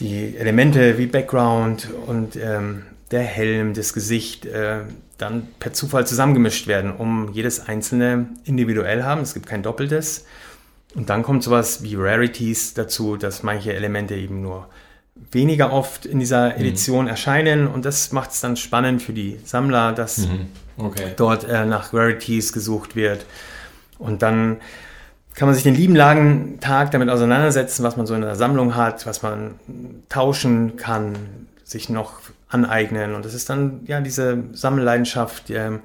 die Elemente wie Background und ähm, der Helm, das Gesicht äh, dann per Zufall zusammengemischt werden, um jedes einzelne individuell haben. Es gibt kein doppeltes. Und dann kommt sowas wie Rarities dazu, dass manche Elemente eben nur weniger oft in dieser Edition erscheinen. Und das macht es dann spannend für die Sammler, dass Okay. dort äh, nach Rarities gesucht wird. Und dann kann man sich den lieben langen Tag damit auseinandersetzen, was man so in der Sammlung hat, was man tauschen kann, sich noch aneignen. Und das ist dann ja diese Sammelleidenschaft ähm,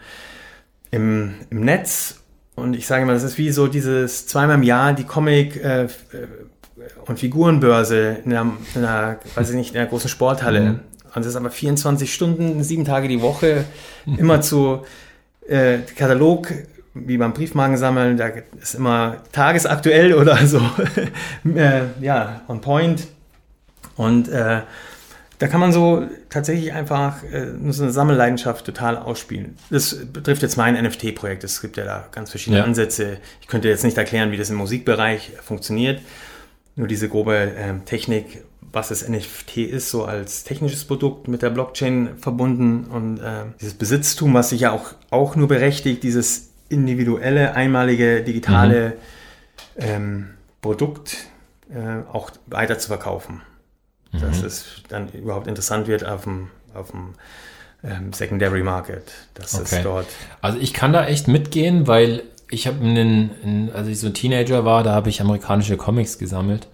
im, im Netz. Und ich sage mal, das ist wie so dieses zweimal im Jahr die Comic- äh, äh, und Figurenbörse in einer, in einer, weiß ich nicht, in einer großen Sporthalle. Und das ist aber 24 Stunden, sieben Tage die Woche, immer zu äh, Katalog, wie beim Briefmarken sammeln, da ist immer tagesaktuell oder so, äh, ja, on point. Und äh, da kann man so tatsächlich einfach äh, nur so eine Sammelleidenschaft total ausspielen. Das betrifft jetzt mein NFT-Projekt. Es gibt ja da ganz verschiedene Ja. Ansätze. Ich könnte jetzt nicht erklären, wie das im Musikbereich funktioniert. Nur diese grobe ähm, Technik, was das NFT ist, so als technisches Produkt mit der Blockchain verbunden und äh, dieses Besitztum, was sich ja auch, auch nur berechtigt, dieses individuelle, einmalige, digitale ähm, Produkt äh, auch weiter zu verkaufen. Dass es dann überhaupt interessant wird auf dem, auf dem ähm, Secondary Market. Dass Okay. es dort Also ich kann da echt mitgehen, weil ich habe einen, einen, als ich so ein Teenager war, da habe ich amerikanische Comics gesammelt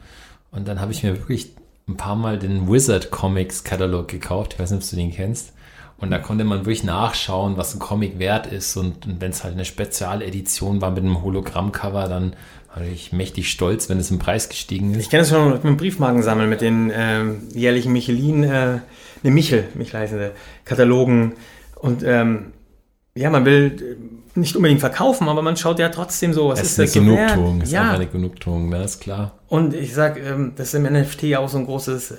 und dann habe ich mir wirklich ein paar Mal den Wizard Comics Katalog gekauft. Ich weiß nicht, ob du den kennst. Und da konnte man wirklich nachschauen, was ein Comic wert ist. Und, und wenn es halt eine Spezialedition war mit einem Hologrammcover, dann war ich mächtig stolz, wenn es im Preis gestiegen Ich ist. kenne das schon mit dem Briefmarkensammeln, mit den ähm, jährlichen Michelin, äh, ne Michel, Michel heißen sie, Katalogen. Und ähm, ja, man will äh, nicht unbedingt verkaufen, aber man schaut ja trotzdem so, was Das ist, ist eine das Genugtuung, das ist Ja, eine Genugtuung, ja, ist klar. und ich sag, ähm, das ist im NFT auch so ein großes, äh,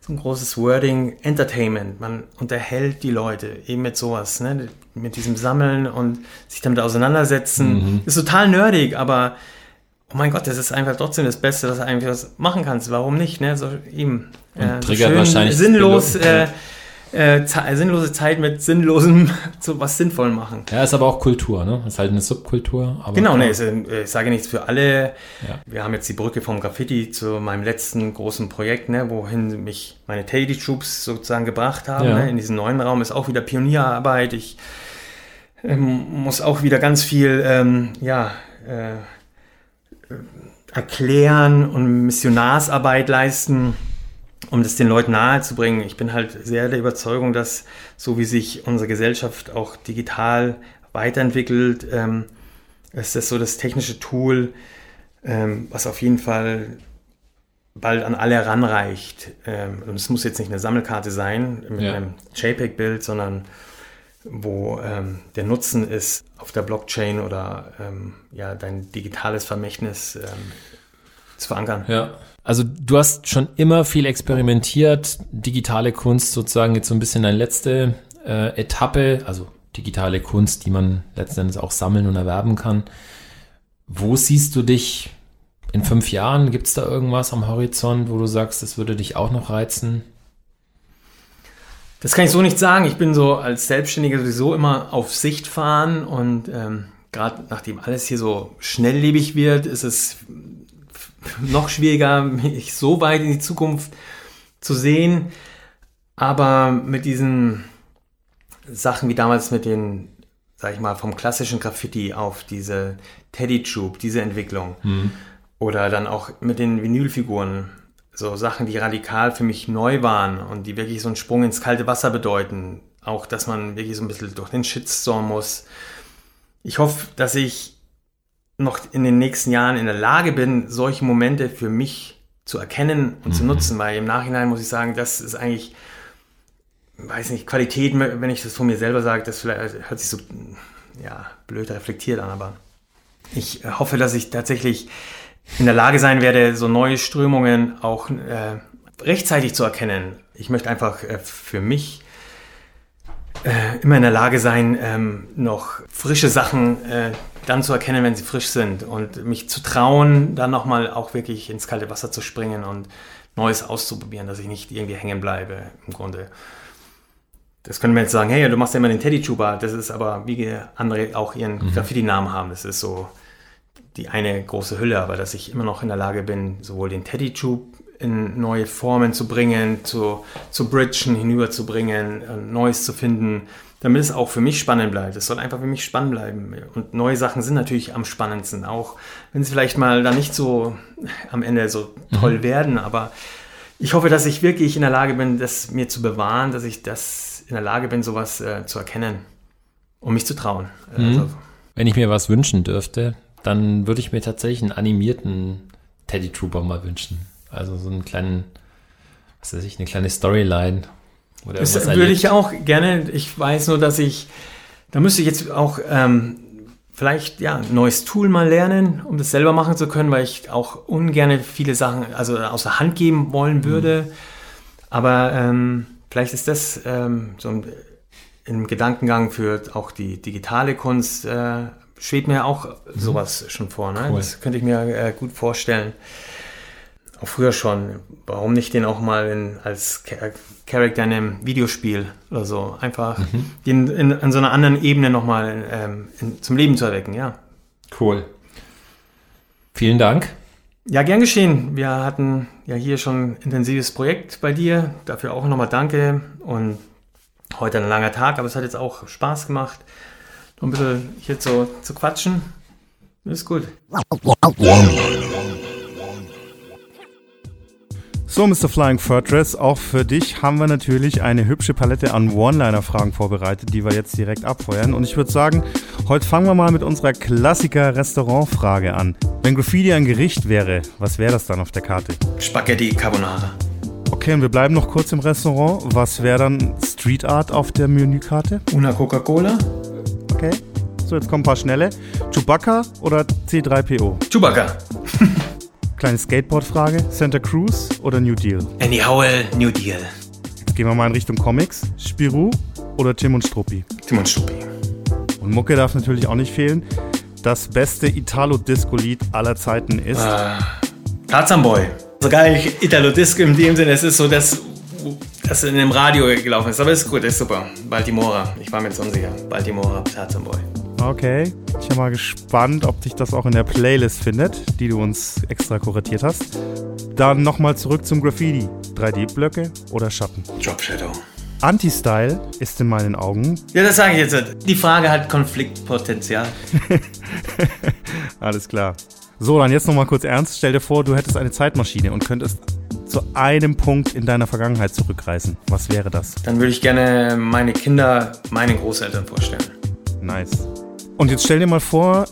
so ein großes Wording, Entertainment. Man unterhält die Leute eben mit sowas, ne? mit diesem Sammeln und sich damit auseinandersetzen. Mhm. Ist total nerdig, aber oh mein Gott, das ist einfach trotzdem das Beste, was du eigentlich was machen kannst. Warum nicht? Ne? So eben. Und triggert wahrscheinlich sinnlos, äh, äh, Ze- sinnlose Zeit mit sinnlosem, so was Sinnvollem machen. Ja, ist aber auch Kultur, ne? Ist halt eine Subkultur. Genau, ne, ist, äh, ich sage nichts für alle. Ja. Wir haben jetzt die Brücke vom Graffiti zu meinem letzten großen Projekt, ne, wohin mich meine Teddy Troops sozusagen gebracht haben. Ja. Ne, in diesen neuen Raum ist auch wieder Pionierarbeit. Ich ähm, muss auch wieder ganz viel ähm, ja, äh, äh, erklären und Missionarsarbeit leisten, um das den Leuten nahezubringen. Ich bin halt sehr der Überzeugung, dass so wie sich unsere Gesellschaft auch digital weiterentwickelt, ähm, ist das so das technische Tool, ähm, was auf jeden Fall bald an alle heranreicht. Ähm, und es muss jetzt nicht eine Sammelkarte sein mit Ja. einem JPEG-Bild, sondern wo ähm, der Nutzen ist, auf der Blockchain oder ähm, ja, dein digitales Vermächtnis ähm, zu verankern. Ja. Also du hast schon immer viel experimentiert, digitale Kunst sozusagen jetzt so ein bisschen deine letzte äh, Etappe, also digitale Kunst, die man letzten Endes auch sammeln und erwerben kann. Wo siehst du dich in fünf Jahren, gibt es da irgendwas am Horizont, wo du sagst, das würde dich auch noch reizen? Das kann ich so nicht sagen. Ich bin so als Selbstständiger sowieso immer auf Sicht fahren und ähm, gerade nachdem alles hier so schnelllebig wird, ist es noch schwieriger, mich so weit in die Zukunft zu sehen. Aber mit diesen Sachen wie damals mit den, sag ich mal, vom klassischen Graffiti auf diese Teddy Tube, diese Entwicklung. Mhm. Oder dann auch mit den Vinylfiguren. So Sachen, die radikal für mich neu waren und die wirklich so einen Sprung ins kalte Wasser bedeuten. Auch, dass man wirklich so ein bisschen durch den Shitstorm muss. Ich hoffe, dass ich noch in den nächsten Jahren in der Lage bin, solche Momente für mich zu erkennen und mhm. zu nutzen, weil im Nachhinein muss ich sagen, das ist eigentlich, weiß nicht, Qualität, wenn ich das von mir selber sage, das hört sich so, ja, blöd reflektiert an, aber ich hoffe, dass ich tatsächlich in der Lage sein werde, so neue Strömungen auch äh, rechtzeitig zu erkennen. Ich möchte einfach äh, für mich äh, immer in der Lage sein, ähm, noch frische Sachen äh, dann zu erkennen, wenn sie frisch sind und mich zu trauen, dann nochmal auch wirklich ins kalte Wasser zu springen und Neues auszuprobieren, dass ich nicht irgendwie hängen bleibe im Grunde. Das können wir jetzt sagen, hey, du machst ja immer den Teddy Chuba, das ist aber, wie andere auch ihren mhm. Graffiti-Namen haben, das ist so die eine große Hülle, aber dass ich immer noch in der Lage bin, sowohl den Teddy Tube in neue Formen zu bringen, zu, zu bridgen, hinüberzubringen, äh, Neues zu finden, damit es auch für mich spannend bleibt. Es soll einfach für mich spannend bleiben. Und neue Sachen sind natürlich am spannendsten, auch wenn sie vielleicht mal da nicht so am Ende so toll mhm. werden, aber ich hoffe, dass ich wirklich in der Lage bin, das mir zu bewahren, dass ich das in der Lage bin, sowas äh, zu erkennen und mich zu trauen. Mhm. Also, wenn ich mir was wünschen dürfte, dann würde ich mir tatsächlich einen animierten Teddy Trooper mal wünschen. Also so einen kleinen, was weiß ich, eine kleine Storyline. Oder das würde erlebt. ich auch gerne. Ich weiß nur, dass ich, da müsste ich jetzt auch ähm, vielleicht ja ein neues Tool mal lernen, um das selber machen zu können, weil ich auch ungern viele Sachen also außer Hand geben wollen mhm. würde. Mhm. Aber ähm, vielleicht ist das ähm, so ein, im Gedankengang für auch die digitale Kunst äh, schwebt mir auch mhm. sowas schon vor. Ne? Cool. Das könnte ich mir äh, gut vorstellen. Auch früher schon. Warum nicht den auch mal in, als Charakter in einem Videospiel oder so? Einfach mhm. den in, in, so einer anderen Ebene nochmal ähm, zum Leben zu erwecken, ja. Cool. Vielen Dank. Ja, gern geschehen. Wir hatten ja hier schon ein intensives Projekt bei dir. Dafür auch nochmal danke. Und heute ein langer Tag, aber es hat jetzt auch Spaß gemacht ein bisschen hier zu, zu quatschen. Ist gut. So, Mr. Flying Fortress, auch für dich haben wir natürlich eine hübsche Palette an One-Liner-Fragen vorbereitet, die wir jetzt direkt abfeuern. Und ich würde sagen, heute fangen wir mal mit unserer Klassiker-Restaurant-Frage an. Wenn Graffiti ein Gericht wäre, was wäre das dann auf der Karte? Spaghetti Carbonara. Okay, und wir bleiben noch kurz im Restaurant. Was wäre dann Street Art auf der Menükarte? Una Coca-Cola. Okay. So, jetzt kommen ein paar schnelle. Chewbacca oder C3PO? Chewbacca. Kleine Skateboard-Frage. Santa Cruz oder New Deal? Andy Howell, New Deal. Jetzt gehen wir mal in Richtung Comics. Spirou oder Tim und Struppi? Tim und Struppi. Und Mucke darf natürlich auch nicht fehlen. Das beste Italo-Disco-Lied aller Zeiten ist... Uh, Tarzan Boy. Sogar nicht Italo-Disco in dem Sinne, es ist so das das in dem Radio gelaufen ist. Aber ist gut, ist super. Baltimora. Ich war mir jetzt unsicher. Baltimora, Boy. Okay. Ich bin mal gespannt, ob dich das auch in der Playlist findet, die du uns extra kuratiert hast. Dann nochmal zurück zum Graffiti. 3D-Blöcke oder Schatten? Drop Shadow. Anti-Style ist in meinen Augen. Ja, das sage ich jetzt. Die Frage hat Konfliktpotenzial. Alles klar. So, dann jetzt nochmal kurz ernst. Stell dir vor, du hättest eine Zeitmaschine und könntest zu einem Punkt in deiner Vergangenheit zurückreisen. Was wäre das? Dann würde ich gerne meine Kinder meinen Großeltern vorstellen. Nice. Und jetzt stell dir mal vor,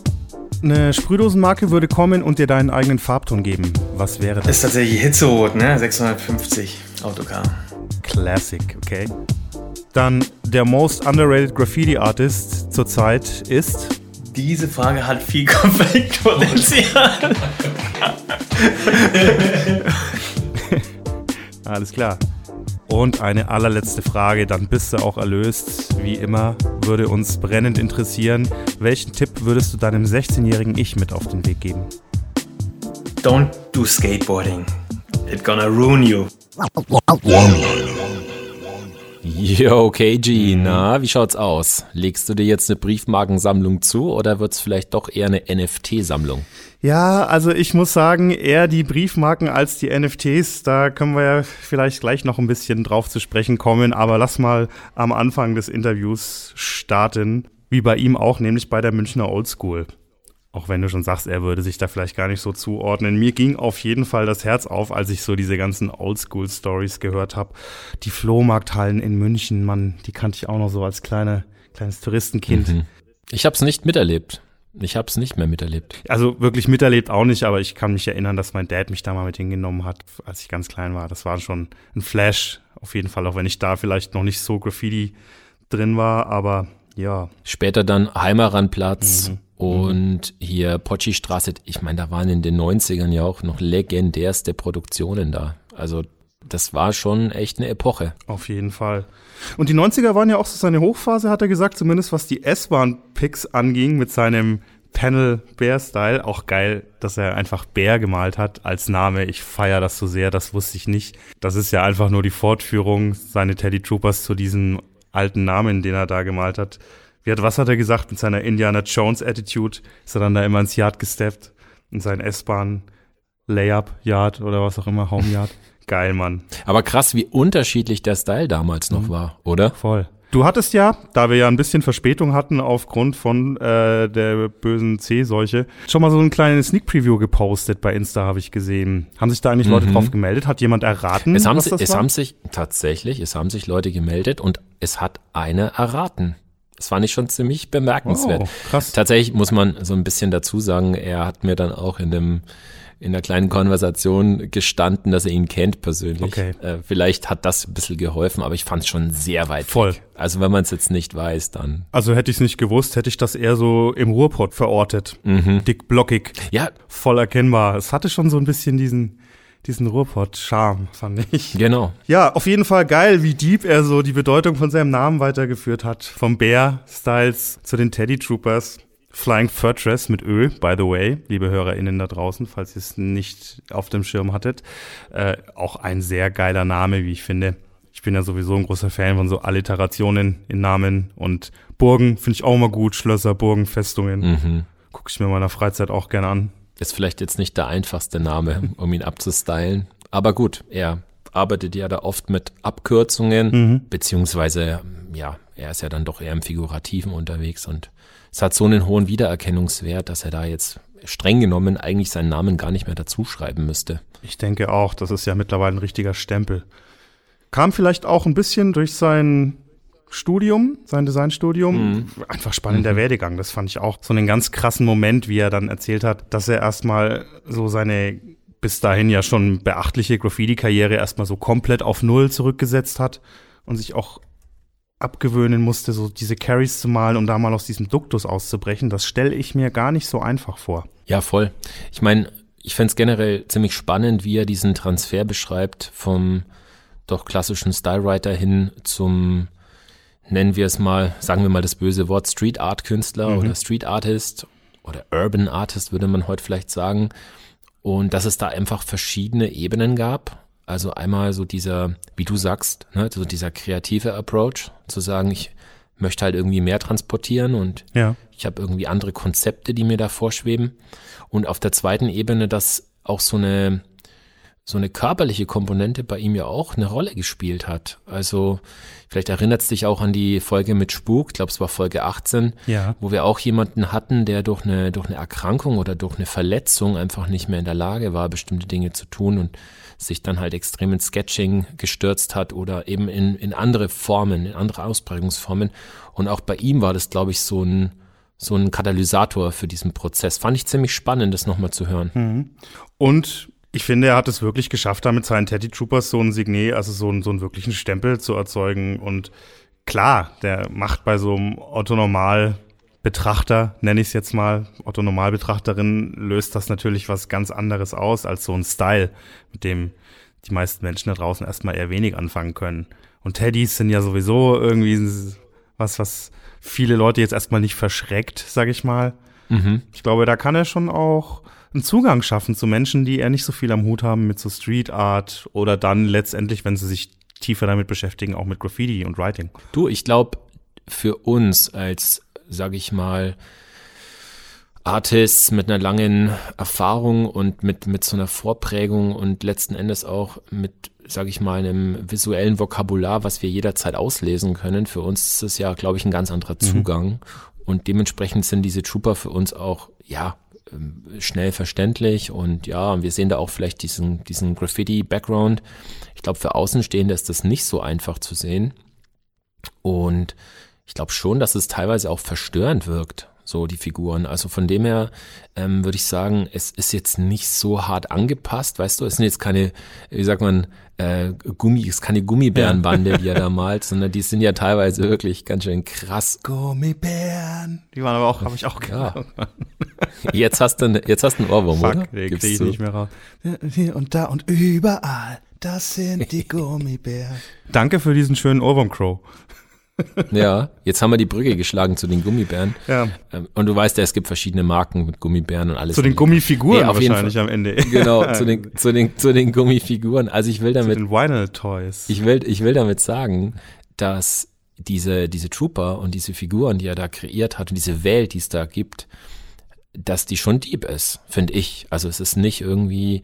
eine Sprühdosenmarke würde kommen und dir deinen eigenen Farbton geben. Was wäre das? Ist tatsächlich Hitzerot, ne? 650 Autocar. Classic, okay. Dann der most underrated Graffiti Artist zurzeit ist. Diese Frage hat viel Konfliktpotenzial. Alles klar. Und eine allerletzte Frage, dann bist du auch erlöst. Wie immer würde uns brennend interessieren, welchen Tipp würdest du deinem 16-jährigen Ich mit auf den Weg geben? Don't do skateboarding. It gonna ruin you. Yo, KG, na, wie schaut's aus? Legst du dir jetzt eine Briefmarkensammlung zu oder wird's vielleicht doch eher eine NFT-Sammlung? Ja, also ich muss sagen, eher die Briefmarken als die NFTs. Da können wir ja vielleicht gleich noch ein bisschen drauf zu sprechen kommen. Aber lass mal am Anfang des Interviews starten. Wie bei ihm auch, nämlich bei der Münchner Oldschool. Auch wenn du schon sagst, er würde sich da vielleicht gar nicht so zuordnen. Mir ging auf jeden Fall das Herz auf, als ich so diese ganzen Oldschool-Stories gehört habe. Die Flohmarkthallen in München, Mann, die kannte ich auch noch so als kleine, kleines Touristenkind. Mhm. Ich habe es nicht miterlebt. Ich habe es nicht mehr miterlebt. Also wirklich miterlebt auch nicht, aber ich kann mich erinnern, dass mein Dad mich da mal mit hingenommen hat, als ich ganz klein war. Das war schon ein Flash, auf jeden Fall, auch wenn ich da vielleicht noch nicht so Graffiti drin war, aber ja. Später dann Heimeranplatz mhm. und hier Potschi-Straße. Ich meine, da waren in den 90ern ja auch noch legendärste Produktionen da. Also das war schon echt eine Epoche. Auf jeden Fall. Und die 90er waren ja auch so seine Hochphase, hat er gesagt, zumindest was die S-Bahn-Picks anging mit seinem Panel Bear Style. Auch geil, dass er einfach Bear gemalt hat als Name. Ich feiere das so sehr, das wusste ich nicht. Das ist ja einfach nur die Fortführung, seine Teddy Troopers zu diesem alten Namen, den er da gemalt hat. Wie hat, was hat er gesagt mit seiner Indiana Jones Attitude? Ist er dann da immer ins Yard gesteppt? In sein S-Bahn Layup Yard oder was auch immer, Home Yard. Geil, Mann. Aber krass, wie unterschiedlich der Style damals noch mhm. war, oder? Voll. Du hattest ja, da wir ja ein bisschen Verspätung hatten aufgrund von äh, der bösen C-Seuche, schon mal so ein kleines Sneak Preview gepostet bei Insta, habe ich gesehen. Haben sich da eigentlich Leute mhm. drauf gemeldet? Hat jemand erraten? Es haben, was das es war? haben sich tatsächlich, es haben sich Leute gemeldet und es hat eine erraten. Das fand ich schon ziemlich bemerkenswert. Oh, krass. Tatsächlich muss man so ein bisschen dazu sagen, er hat mir dann auch in dem in einer kleinen Konversation gestanden, dass er ihn kennt persönlich. Okay. Äh, vielleicht hat das ein bisschen geholfen, aber ich fand es schon sehr weit Voll. Weg. Also wenn man es jetzt nicht weiß, dann. Also hätte ich es nicht gewusst, hätte ich das eher so im Ruhrpott verortet. Mhm. Dick blockig. Ja. Voll erkennbar. Es hatte schon so ein bisschen diesen diesen Ruhrpott-Charme, fand ich. Genau. Ja, auf jeden Fall geil, wie deep er so die Bedeutung von seinem Namen weitergeführt hat. Vom Bear Styles zu den Teddy Troopers. Flying Fortress mit Ö, by the way, liebe HörerInnen da draußen, falls ihr es nicht auf dem Schirm hattet. Äh, auch ein sehr geiler Name, wie ich finde. Ich bin ja sowieso ein großer Fan von so Alliterationen in Namen und Burgen finde ich auch immer gut. Schlösser, Burgen, Festungen. Mhm. Gucke ich mir in meiner Freizeit auch gerne an. Ist vielleicht jetzt nicht der einfachste Name, um ihn abzustylen. Aber gut, er arbeitet ja da oft mit Abkürzungen, mhm. beziehungsweise, ja, er ist ja dann doch eher im Figurativen unterwegs und es hat so einen hohen Wiedererkennungswert, dass er da jetzt streng genommen eigentlich seinen Namen gar nicht mehr dazu schreiben müsste. Ich denke auch, das ist ja mittlerweile ein richtiger Stempel. Kam vielleicht auch ein bisschen durch sein Studium, sein Designstudium. Mhm. Einfach spannender mhm. Werdegang. Das fand ich auch so einen ganz krassen Moment, wie er dann erzählt hat, dass er erstmal so seine bis dahin ja schon beachtliche Graffiti-Karriere erstmal so komplett auf Null zurückgesetzt hat und sich auch abgewöhnen musste, so diese Carries zu malen, um da mal aus diesem Duktus auszubrechen, das stelle ich mir gar nicht so einfach vor. Ja, voll. Ich meine, ich fände es generell ziemlich spannend, wie er diesen Transfer beschreibt vom doch klassischen Stylewriter hin zum, nennen wir es mal, sagen wir mal das böse Wort Street Art Künstler mhm. oder Street Artist oder Urban Artist würde man heute vielleicht sagen. Und dass es da einfach verschiedene Ebenen gab also einmal so dieser, wie du sagst, ne, so dieser kreative Approach, zu sagen, ich möchte halt irgendwie mehr transportieren und ja. ich habe irgendwie andere Konzepte, die mir da vorschweben. Und auf der zweiten Ebene, dass auch so eine so eine körperliche Komponente bei ihm ja auch eine Rolle gespielt hat. Also vielleicht erinnert es dich auch an die Folge mit Spuk, ich glaube es war Folge 18, ja. wo wir auch jemanden hatten, der durch eine, durch eine Erkrankung oder durch eine Verletzung einfach nicht mehr in der Lage war, bestimmte Dinge zu tun und sich dann halt extrem ins Sketching gestürzt hat oder eben in, in andere Formen, in andere Ausprägungsformen. Und auch bei ihm war das, glaube ich, so ein, so ein Katalysator für diesen Prozess. Fand ich ziemlich spannend, das nochmal zu hören. Mhm. Und ich finde, er hat es wirklich geschafft, damit seinen Teddy Troopers so ein Signet, also so, ein, so einen wirklichen Stempel zu erzeugen. Und klar, der macht bei so einem Otto Normal Betrachter, nenne ich es jetzt mal, Otto Normalbetrachterin, löst das natürlich was ganz anderes aus als so ein Style, mit dem die meisten Menschen da draußen erstmal eher wenig anfangen können. Und Teddys sind ja sowieso irgendwie was, was viele Leute jetzt erstmal nicht verschreckt, sag ich mal. Mhm. Ich glaube, da kann er schon auch einen Zugang schaffen zu Menschen, die eher nicht so viel am Hut haben mit so Street Art oder dann letztendlich, wenn sie sich tiefer damit beschäftigen, auch mit Graffiti und Writing. Du, ich glaube, für uns als, sag ich mal, Artists mit einer langen Erfahrung und mit, mit so einer Vorprägung und letzten Endes auch mit, sag ich mal, einem visuellen Vokabular, was wir jederzeit auslesen können. Für uns ist es ja, glaube ich, ein ganz anderer mhm. Zugang. Mhm. Und dementsprechend sind diese Trooper für uns auch, ja, ähm, schnell verständlich und ja, wir sehen da auch vielleicht diesen, diesen Graffiti-Background. Ich glaube, für Außenstehende ist das nicht so einfach zu sehen. Und ich glaube schon, dass es teilweise auch verstörend wirkt, so die Figuren. Also von dem her ähm, würde ich sagen, es ist jetzt nicht so hart angepasst, weißt du, es sind jetzt keine, wie sagt man, äh, Gummi, es ist keine Gummibärenbande, ja. die er da malt, sondern die sind ja teilweise wirklich ganz schön krass. Gummibären. Die waren aber auch, habe ich auch ja. Jetzt hast du, jetzt hast du einen Ohrwurm, Fuck, oder? Den krieg ich nicht mehr raus. Hier und da und überall. Das sind die Gummibären. Danke für diesen schönen Ohrwurm, Crow. ja, jetzt haben wir die Brücke geschlagen zu den Gummibären. Ja. Ähm, und du weißt ja, es gibt verschiedene Marken mit Gummibären und alles. Zu den Gummifiguren nee, wahrscheinlich am Ende. Genau, zu den, zu den, zu den Gummifiguren. Also ich will damit. Zu den Vinyl Toys. Ich will, ich will damit sagen, dass diese, diese Trooper und diese Figuren, die er da kreiert hat und diese Welt, die es da gibt, dass die schon deep ist, finde ich. Also es ist nicht irgendwie,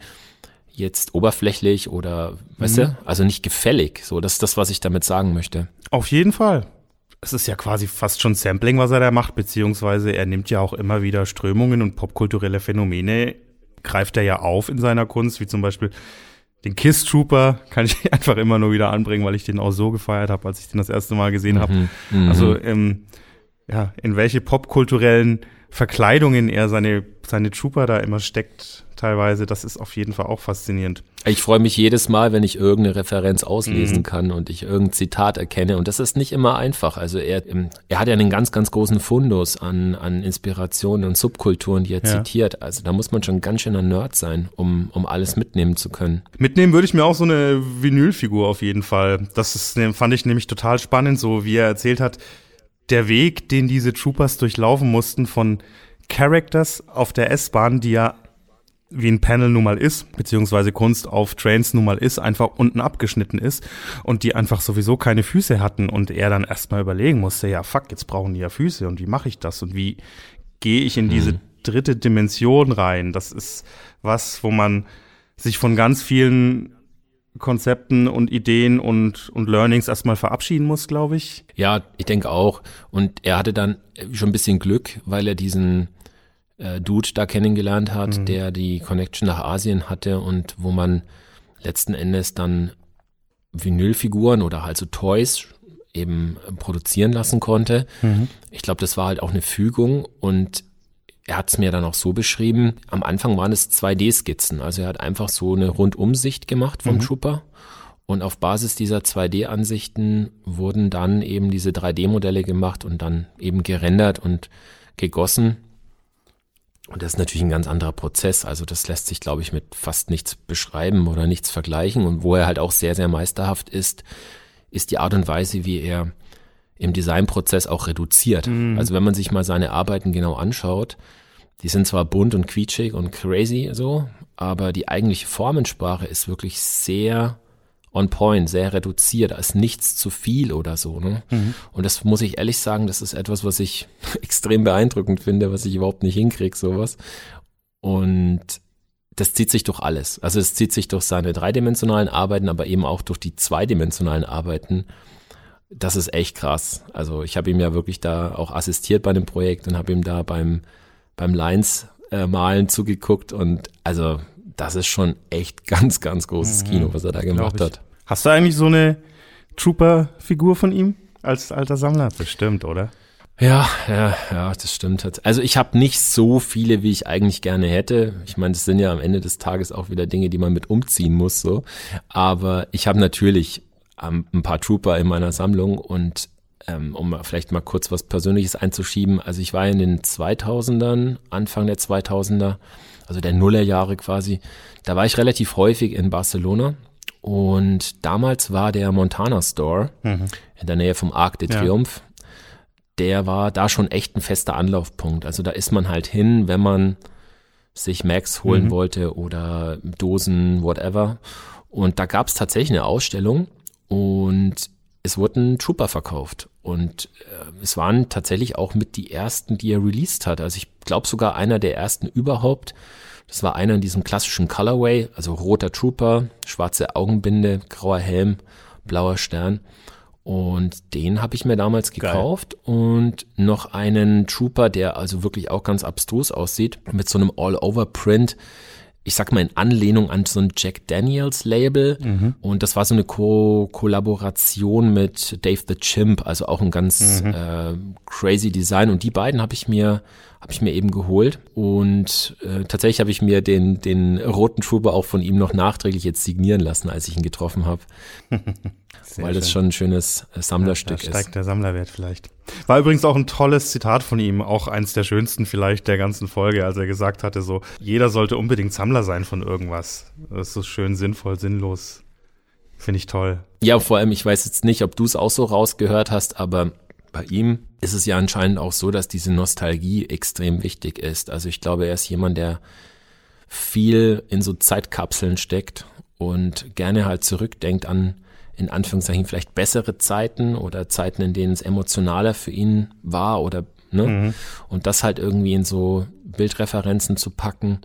jetzt oberflächlich oder, weißt mhm. du, also nicht gefällig. So, das ist das, was ich damit sagen möchte. Auf jeden Fall. Es ist ja quasi fast schon Sampling, was er da macht, beziehungsweise er nimmt ja auch immer wieder Strömungen und popkulturelle Phänomene, greift er ja auf in seiner Kunst, wie zum Beispiel den Kiss Trooper kann ich einfach immer nur wieder anbringen, weil ich den auch so gefeiert habe, als ich den das erste Mal gesehen habe. Mhm, mhm. also ähm, ja, in welche popkulturellen Verkleidungen er seine, seine Trooper da immer steckt, teilweise, das ist auf jeden Fall auch faszinierend. Ich freue mich jedes Mal, wenn ich irgendeine Referenz auslesen mhm. kann und ich irgendein Zitat erkenne. Und das ist nicht immer einfach. Also er, ähm, er hat ja einen ganz, ganz großen Fundus an, an Inspirationen und Subkulturen, die er ja. zitiert. Also da muss man schon ganz schöner Nerd sein, um, um alles mitnehmen zu können. Mitnehmen würde ich mir auch so eine Vinylfigur auf jeden Fall. Das ist, fand ich nämlich total spannend, so wie er erzählt hat, der Weg, den diese Troopers durchlaufen mussten von Characters auf der S-Bahn, die ja wie ein Panel nun mal ist, beziehungsweise Kunst auf Trains nun mal ist, einfach unten abgeschnitten ist und die einfach sowieso keine Füße hatten und er dann erstmal überlegen musste, ja fuck, jetzt brauchen die ja Füße und wie mache ich das und wie gehe ich in mhm. diese dritte Dimension rein? Das ist was, wo man sich von ganz vielen Konzepten und Ideen und, und Learnings erstmal verabschieden muss, glaube ich. Ja, ich denke auch. Und er hatte dann schon ein bisschen Glück, weil er diesen äh, Dude da kennengelernt hat, mhm. der die Connection nach Asien hatte und wo man letzten Endes dann Vinylfiguren oder halt so Toys eben produzieren lassen konnte. Mhm. Ich glaube, das war halt auch eine Fügung und er hat es mir dann auch so beschrieben, am Anfang waren es 2D-Skizzen. Also er hat einfach so eine Rundumsicht gemacht vom mhm. Trooper. Und auf Basis dieser 2D-Ansichten wurden dann eben diese 3D-Modelle gemacht und dann eben gerendert und gegossen. Und das ist natürlich ein ganz anderer Prozess. Also das lässt sich, glaube ich, mit fast nichts beschreiben oder nichts vergleichen. Und wo er halt auch sehr, sehr meisterhaft ist, ist die Art und Weise, wie er im Designprozess auch reduziert. Mhm. Also wenn man sich mal seine Arbeiten genau anschaut, die sind zwar bunt und quietschig und crazy so, aber die eigentliche Formensprache ist wirklich sehr on point, sehr reduziert, da ist nichts zu viel oder so. Ne? Mhm. Und das muss ich ehrlich sagen, das ist etwas, was ich extrem beeindruckend finde, was ich überhaupt nicht hinkriege, sowas. Und das zieht sich durch alles. Also es zieht sich durch seine dreidimensionalen Arbeiten, aber eben auch durch die zweidimensionalen Arbeiten. Das ist echt krass. Also ich habe ihm ja wirklich da auch assistiert bei dem Projekt und habe ihm da beim beim Lines äh, malen zugeguckt und also das ist schon echt ganz, ganz großes mhm, Kino, was er da gemacht hat. Hast du eigentlich so eine Trooper-Figur von ihm als alter Sammler? Bestimmt, oder? Ja, ja, ja, das stimmt. Also ich habe nicht so viele, wie ich eigentlich gerne hätte. Ich meine, das sind ja am Ende des Tages auch wieder Dinge, die man mit umziehen muss, so. Aber ich habe natürlich ähm, ein paar Trooper in meiner Sammlung und ähm, um vielleicht mal kurz was Persönliches einzuschieben. Also ich war in den 2000ern, Anfang der 2000er, also der Nullerjahre quasi, da war ich relativ häufig in Barcelona und damals war der Montana Store mhm. in der Nähe vom Arc de Triomphe. Ja. Der war da schon echt ein fester Anlaufpunkt. Also da ist man halt hin, wenn man sich Max holen mhm. wollte oder Dosen, whatever. Und da gab es tatsächlich eine Ausstellung und es wurden Trooper verkauft. Und äh, es waren tatsächlich auch mit die ersten, die er released hat. Also ich glaube sogar einer der ersten überhaupt. Das war einer in diesem klassischen Colorway, also roter Trooper, schwarze Augenbinde, grauer Helm, blauer Stern. Und den habe ich mir damals gekauft Geil. und noch einen Trooper, der also wirklich auch ganz abstrus aussieht, mit so einem All-Over-Print. Ich sag mal in Anlehnung an so ein Jack Daniels Label. Mhm. Und das war so eine Ko Kollaboration mit Dave the Chimp, also auch ein ganz mhm. äh, crazy Design. Und die beiden habe ich mir habe ich mir eben geholt und äh, tatsächlich habe ich mir den den roten Trooper auch von ihm noch nachträglich jetzt signieren lassen, als ich ihn getroffen habe. weil das schon ein schönes äh, Sammlerstück ja, da steigt ist. der Sammlerwert vielleicht. War übrigens auch ein tolles Zitat von ihm, auch eins der schönsten vielleicht der ganzen Folge, als er gesagt hatte, so, jeder sollte unbedingt Sammler sein von irgendwas. Das ist so schön sinnvoll, sinnlos. Finde ich toll. Ja, vor allem, ich weiß jetzt nicht, ob du es auch so rausgehört hast, aber bei ihm ist es ja anscheinend auch so, dass diese Nostalgie extrem wichtig ist. Also ich glaube, er ist jemand, der viel in so Zeitkapseln steckt und gerne halt zurückdenkt an in Anführungszeichen vielleicht bessere Zeiten oder Zeiten, in denen es emotionaler für ihn war oder ne? Mhm. Und das halt irgendwie in so Bildreferenzen zu packen,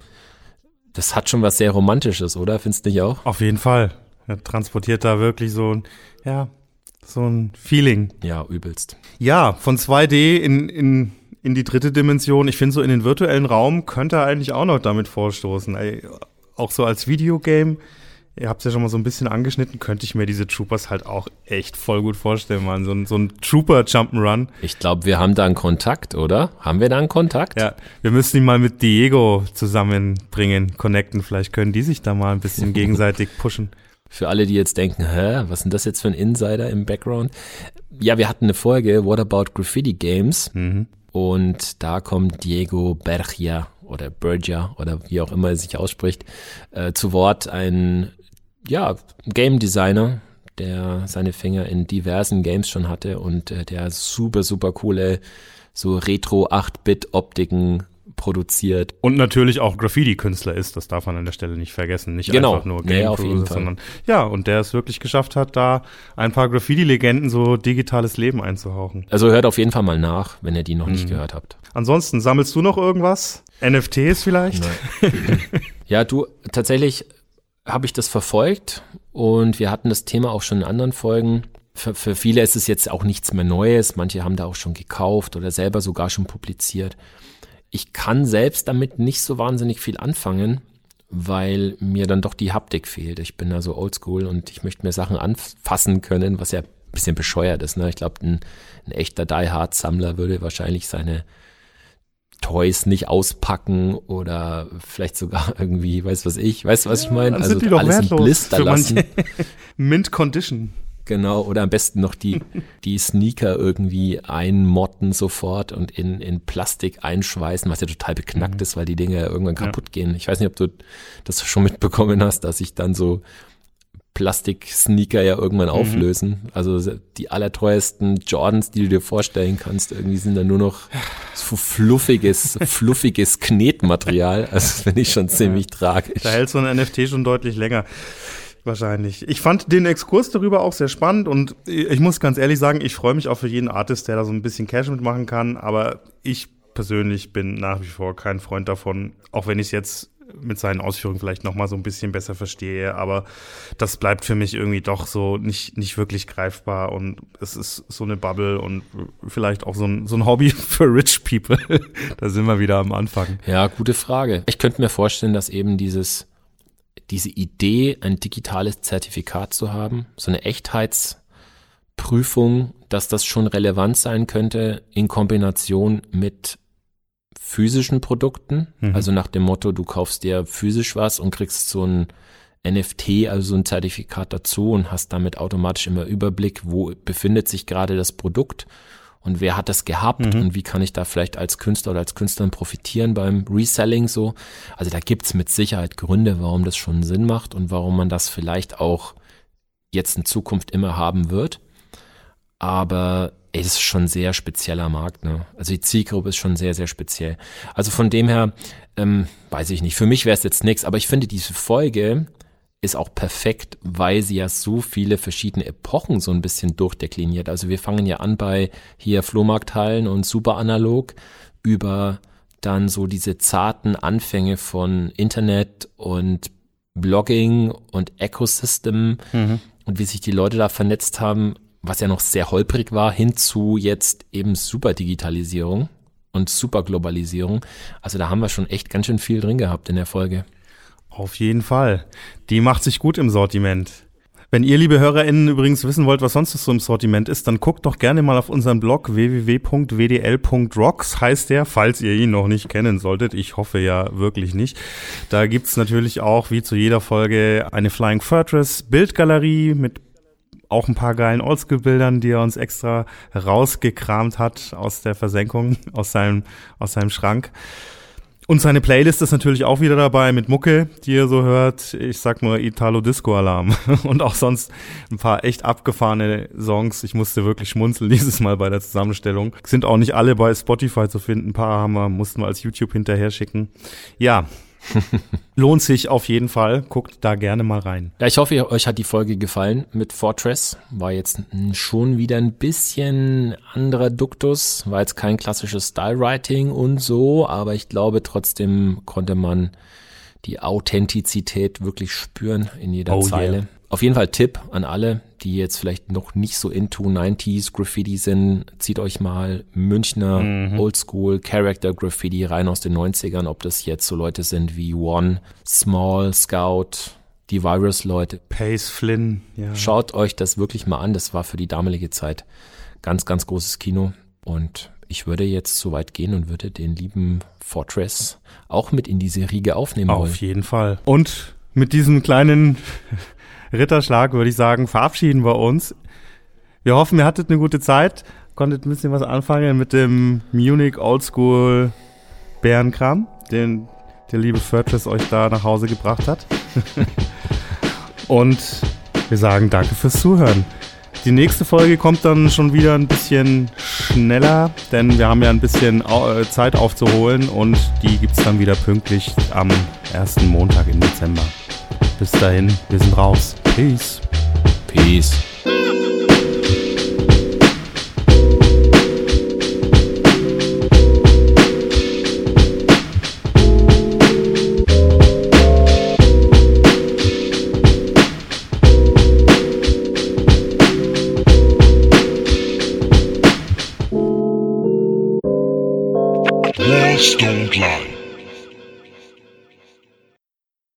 das hat schon was sehr Romantisches, oder? Findest du nicht auch? Auf jeden Fall. Er transportiert da wirklich so ein, ja, so ein Feeling. Ja, übelst. Ja, von 2D in, in, in die dritte Dimension. Ich finde so in den virtuellen Raum könnte er eigentlich auch noch damit vorstoßen. Ey, auch so als Videogame Ihr habt es ja schon mal so ein bisschen angeschnitten, könnte ich mir diese Troopers halt auch echt voll gut vorstellen, man. So ein, so ein Trooper Jump'n'Run. Ich glaube, wir haben da einen Kontakt, oder? Haben wir da einen Kontakt? Ja, wir müssen ihn mal mit Diego zusammenbringen, connecten. Vielleicht können die sich da mal ein bisschen gegenseitig pushen. Für alle, die jetzt denken, hä, was ist denn das jetzt für ein Insider im Background? Ja, wir hatten eine Folge, What About Graffiti Games? Mhm. Und da kommt Diego Bergia oder Bergia oder wie auch immer er sich ausspricht, äh, zu Wort. Ein ja, Game Designer, der seine Finger in diversen Games schon hatte und äh, der super, super coole, so Retro 8-Bit-Optiken produziert. Und natürlich auch Graffiti-Künstler ist, das darf man an der Stelle nicht vergessen. Nicht genau. einfach nur Game ja, Producer, sondern ja, und der es wirklich geschafft hat, da ein paar Graffiti-Legenden so digitales Leben einzuhauchen. Also hört auf jeden Fall mal nach, wenn ihr die noch mhm. nicht gehört habt. Ansonsten, sammelst du noch irgendwas? NFTs vielleicht? ja, du, tatsächlich habe ich das verfolgt und wir hatten das Thema auch schon in anderen Folgen. Für, für viele ist es jetzt auch nichts mehr Neues. Manche haben da auch schon gekauft oder selber sogar schon publiziert. Ich kann selbst damit nicht so wahnsinnig viel anfangen, weil mir dann doch die Haptik fehlt. Ich bin da so oldschool und ich möchte mir Sachen anfassen können, was ja ein bisschen bescheuert ist. Ne? Ich glaube, ein, ein echter Die Hard Sammler würde wahrscheinlich seine Toys nicht auspacken oder vielleicht sogar irgendwie, weiß was ich, weißt du, was ich meine? Also die doch alles wertlos in Blister lassen. Mint Condition. Genau, oder am besten noch die, die Sneaker irgendwie einmotten sofort und in, in Plastik einschweißen, was ja total beknackt mhm. ist, weil die Dinge ja irgendwann kaputt ja. gehen. Ich weiß nicht, ob du das schon mitbekommen hast, dass ich dann so Plastik-Sneaker ja irgendwann mhm. auflösen. Also die allerteuersten Jordans, die du dir vorstellen kannst, irgendwie sind da nur noch so fluffiges, fluffiges Knetmaterial. Also das finde ich schon ziemlich ja. tragisch. Da hält so ein NFT schon deutlich länger. Wahrscheinlich. Ich fand den Exkurs darüber auch sehr spannend und ich muss ganz ehrlich sagen, ich freue mich auch für jeden Artist, der da so ein bisschen Cash mitmachen kann, aber ich persönlich bin nach wie vor kein Freund davon, auch wenn ich es jetzt mit seinen Ausführungen vielleicht noch mal so ein bisschen besser verstehe, aber das bleibt für mich irgendwie doch so nicht, nicht wirklich greifbar und es ist so eine Bubble und vielleicht auch so ein, so ein Hobby für Rich People. da sind wir wieder am Anfang. Ja, gute Frage. Ich könnte mir vorstellen, dass eben dieses, diese Idee, ein digitales Zertifikat zu haben, so eine Echtheitsprüfung, dass das schon relevant sein könnte in Kombination mit physischen Produkten. Mhm. Also nach dem Motto, du kaufst dir physisch was und kriegst so ein NFT, also so ein Zertifikat dazu und hast damit automatisch immer Überblick, wo befindet sich gerade das Produkt und wer hat das gehabt mhm. und wie kann ich da vielleicht als Künstler oder als Künstlerin profitieren beim Reselling so. Also da gibt's mit Sicherheit Gründe, warum das schon Sinn macht und warum man das vielleicht auch jetzt in Zukunft immer haben wird. Aber das ist schon ein sehr spezieller Markt, ne? Also die Zielgruppe ist schon sehr, sehr speziell. Also von dem her, ähm, weiß ich nicht. Für mich wäre es jetzt nichts, aber ich finde diese Folge ist auch perfekt, weil sie ja so viele verschiedene Epochen so ein bisschen durchdekliniert. Also wir fangen ja an bei hier Flohmarkthallen und super analog über dann so diese zarten Anfänge von Internet und Blogging und Ecosystem mhm. und wie sich die Leute da vernetzt haben, was ja noch sehr holprig war, hin zu jetzt eben Superdigitalisierung und Superglobalisierung. Also da haben wir schon echt ganz schön viel drin gehabt in der Folge. Auf jeden Fall. Die macht sich gut im Sortiment. Wenn ihr, liebe HörerInnen, übrigens wissen wollt, was sonst so im Sortiment ist, dann guckt doch gerne mal auf unseren Blog www.wdl.rocks heißt der, falls ihr ihn noch nicht kennen solltet. Ich hoffe ja wirklich nicht. Da gibt's natürlich auch, wie zu jeder Folge, eine Flying Fortress Bildgalerie mit auch ein paar geilen Oldschool-Bildern, die er uns extra rausgekramt hat aus der Versenkung, aus seinem, aus seinem Schrank. Und seine Playlist ist natürlich auch wieder dabei mit Mucke, die ihr so hört. Ich sag nur Italo Disco Alarm und auch sonst ein paar echt abgefahrene Songs. Ich musste wirklich schmunzeln dieses Mal bei der Zusammenstellung. Sind auch nicht alle bei Spotify zu finden. Ein paar haben wir, mussten wir als YouTube hinterher schicken. Ja, Lohnt sich auf jeden Fall. Guckt da gerne mal rein. Ja, ich hoffe, euch hat die Folge gefallen mit Fortress. War jetzt schon wieder ein bisschen anderer Duktus. War jetzt kein klassisches Style-Writing und so, aber ich glaube trotzdem konnte man die Authentizität wirklich spüren in jeder oh, Zeile. Yeah. Auf jeden Fall Tipp an alle, die jetzt vielleicht noch nicht so into 90s Graffiti sind. Zieht euch mal Münchner mhm. Oldschool Character Graffiti rein aus den 90ern, ob das jetzt so Leute sind wie One, Small, Scout, die Virus-Leute. Pace Flynn, ja. Schaut euch das wirklich mal an. Das war für die damalige Zeit ganz, ganz großes Kino. Und ich würde jetzt so weit gehen und würde den lieben Fortress auch mit in diese Riege aufnehmen Auf wollen. Auf jeden Fall. Und mit diesem kleinen Ritterschlag, würde ich sagen, verabschieden wir uns. Wir hoffen, ihr hattet eine gute Zeit, konntet ein bisschen was anfangen mit dem Munich Oldschool Bärenkram, den der liebe Fortress euch da nach Hause gebracht hat. Und wir sagen danke fürs Zuhören. Die nächste Folge kommt dann schon wieder ein bisschen schneller, denn wir haben ja ein bisschen äh, Zeit aufzuholen und die gibt es dann wieder pünktlich am ersten Montag im Dezember. Bis dahin, wir sind raus. Peace. Peace. Stone Line.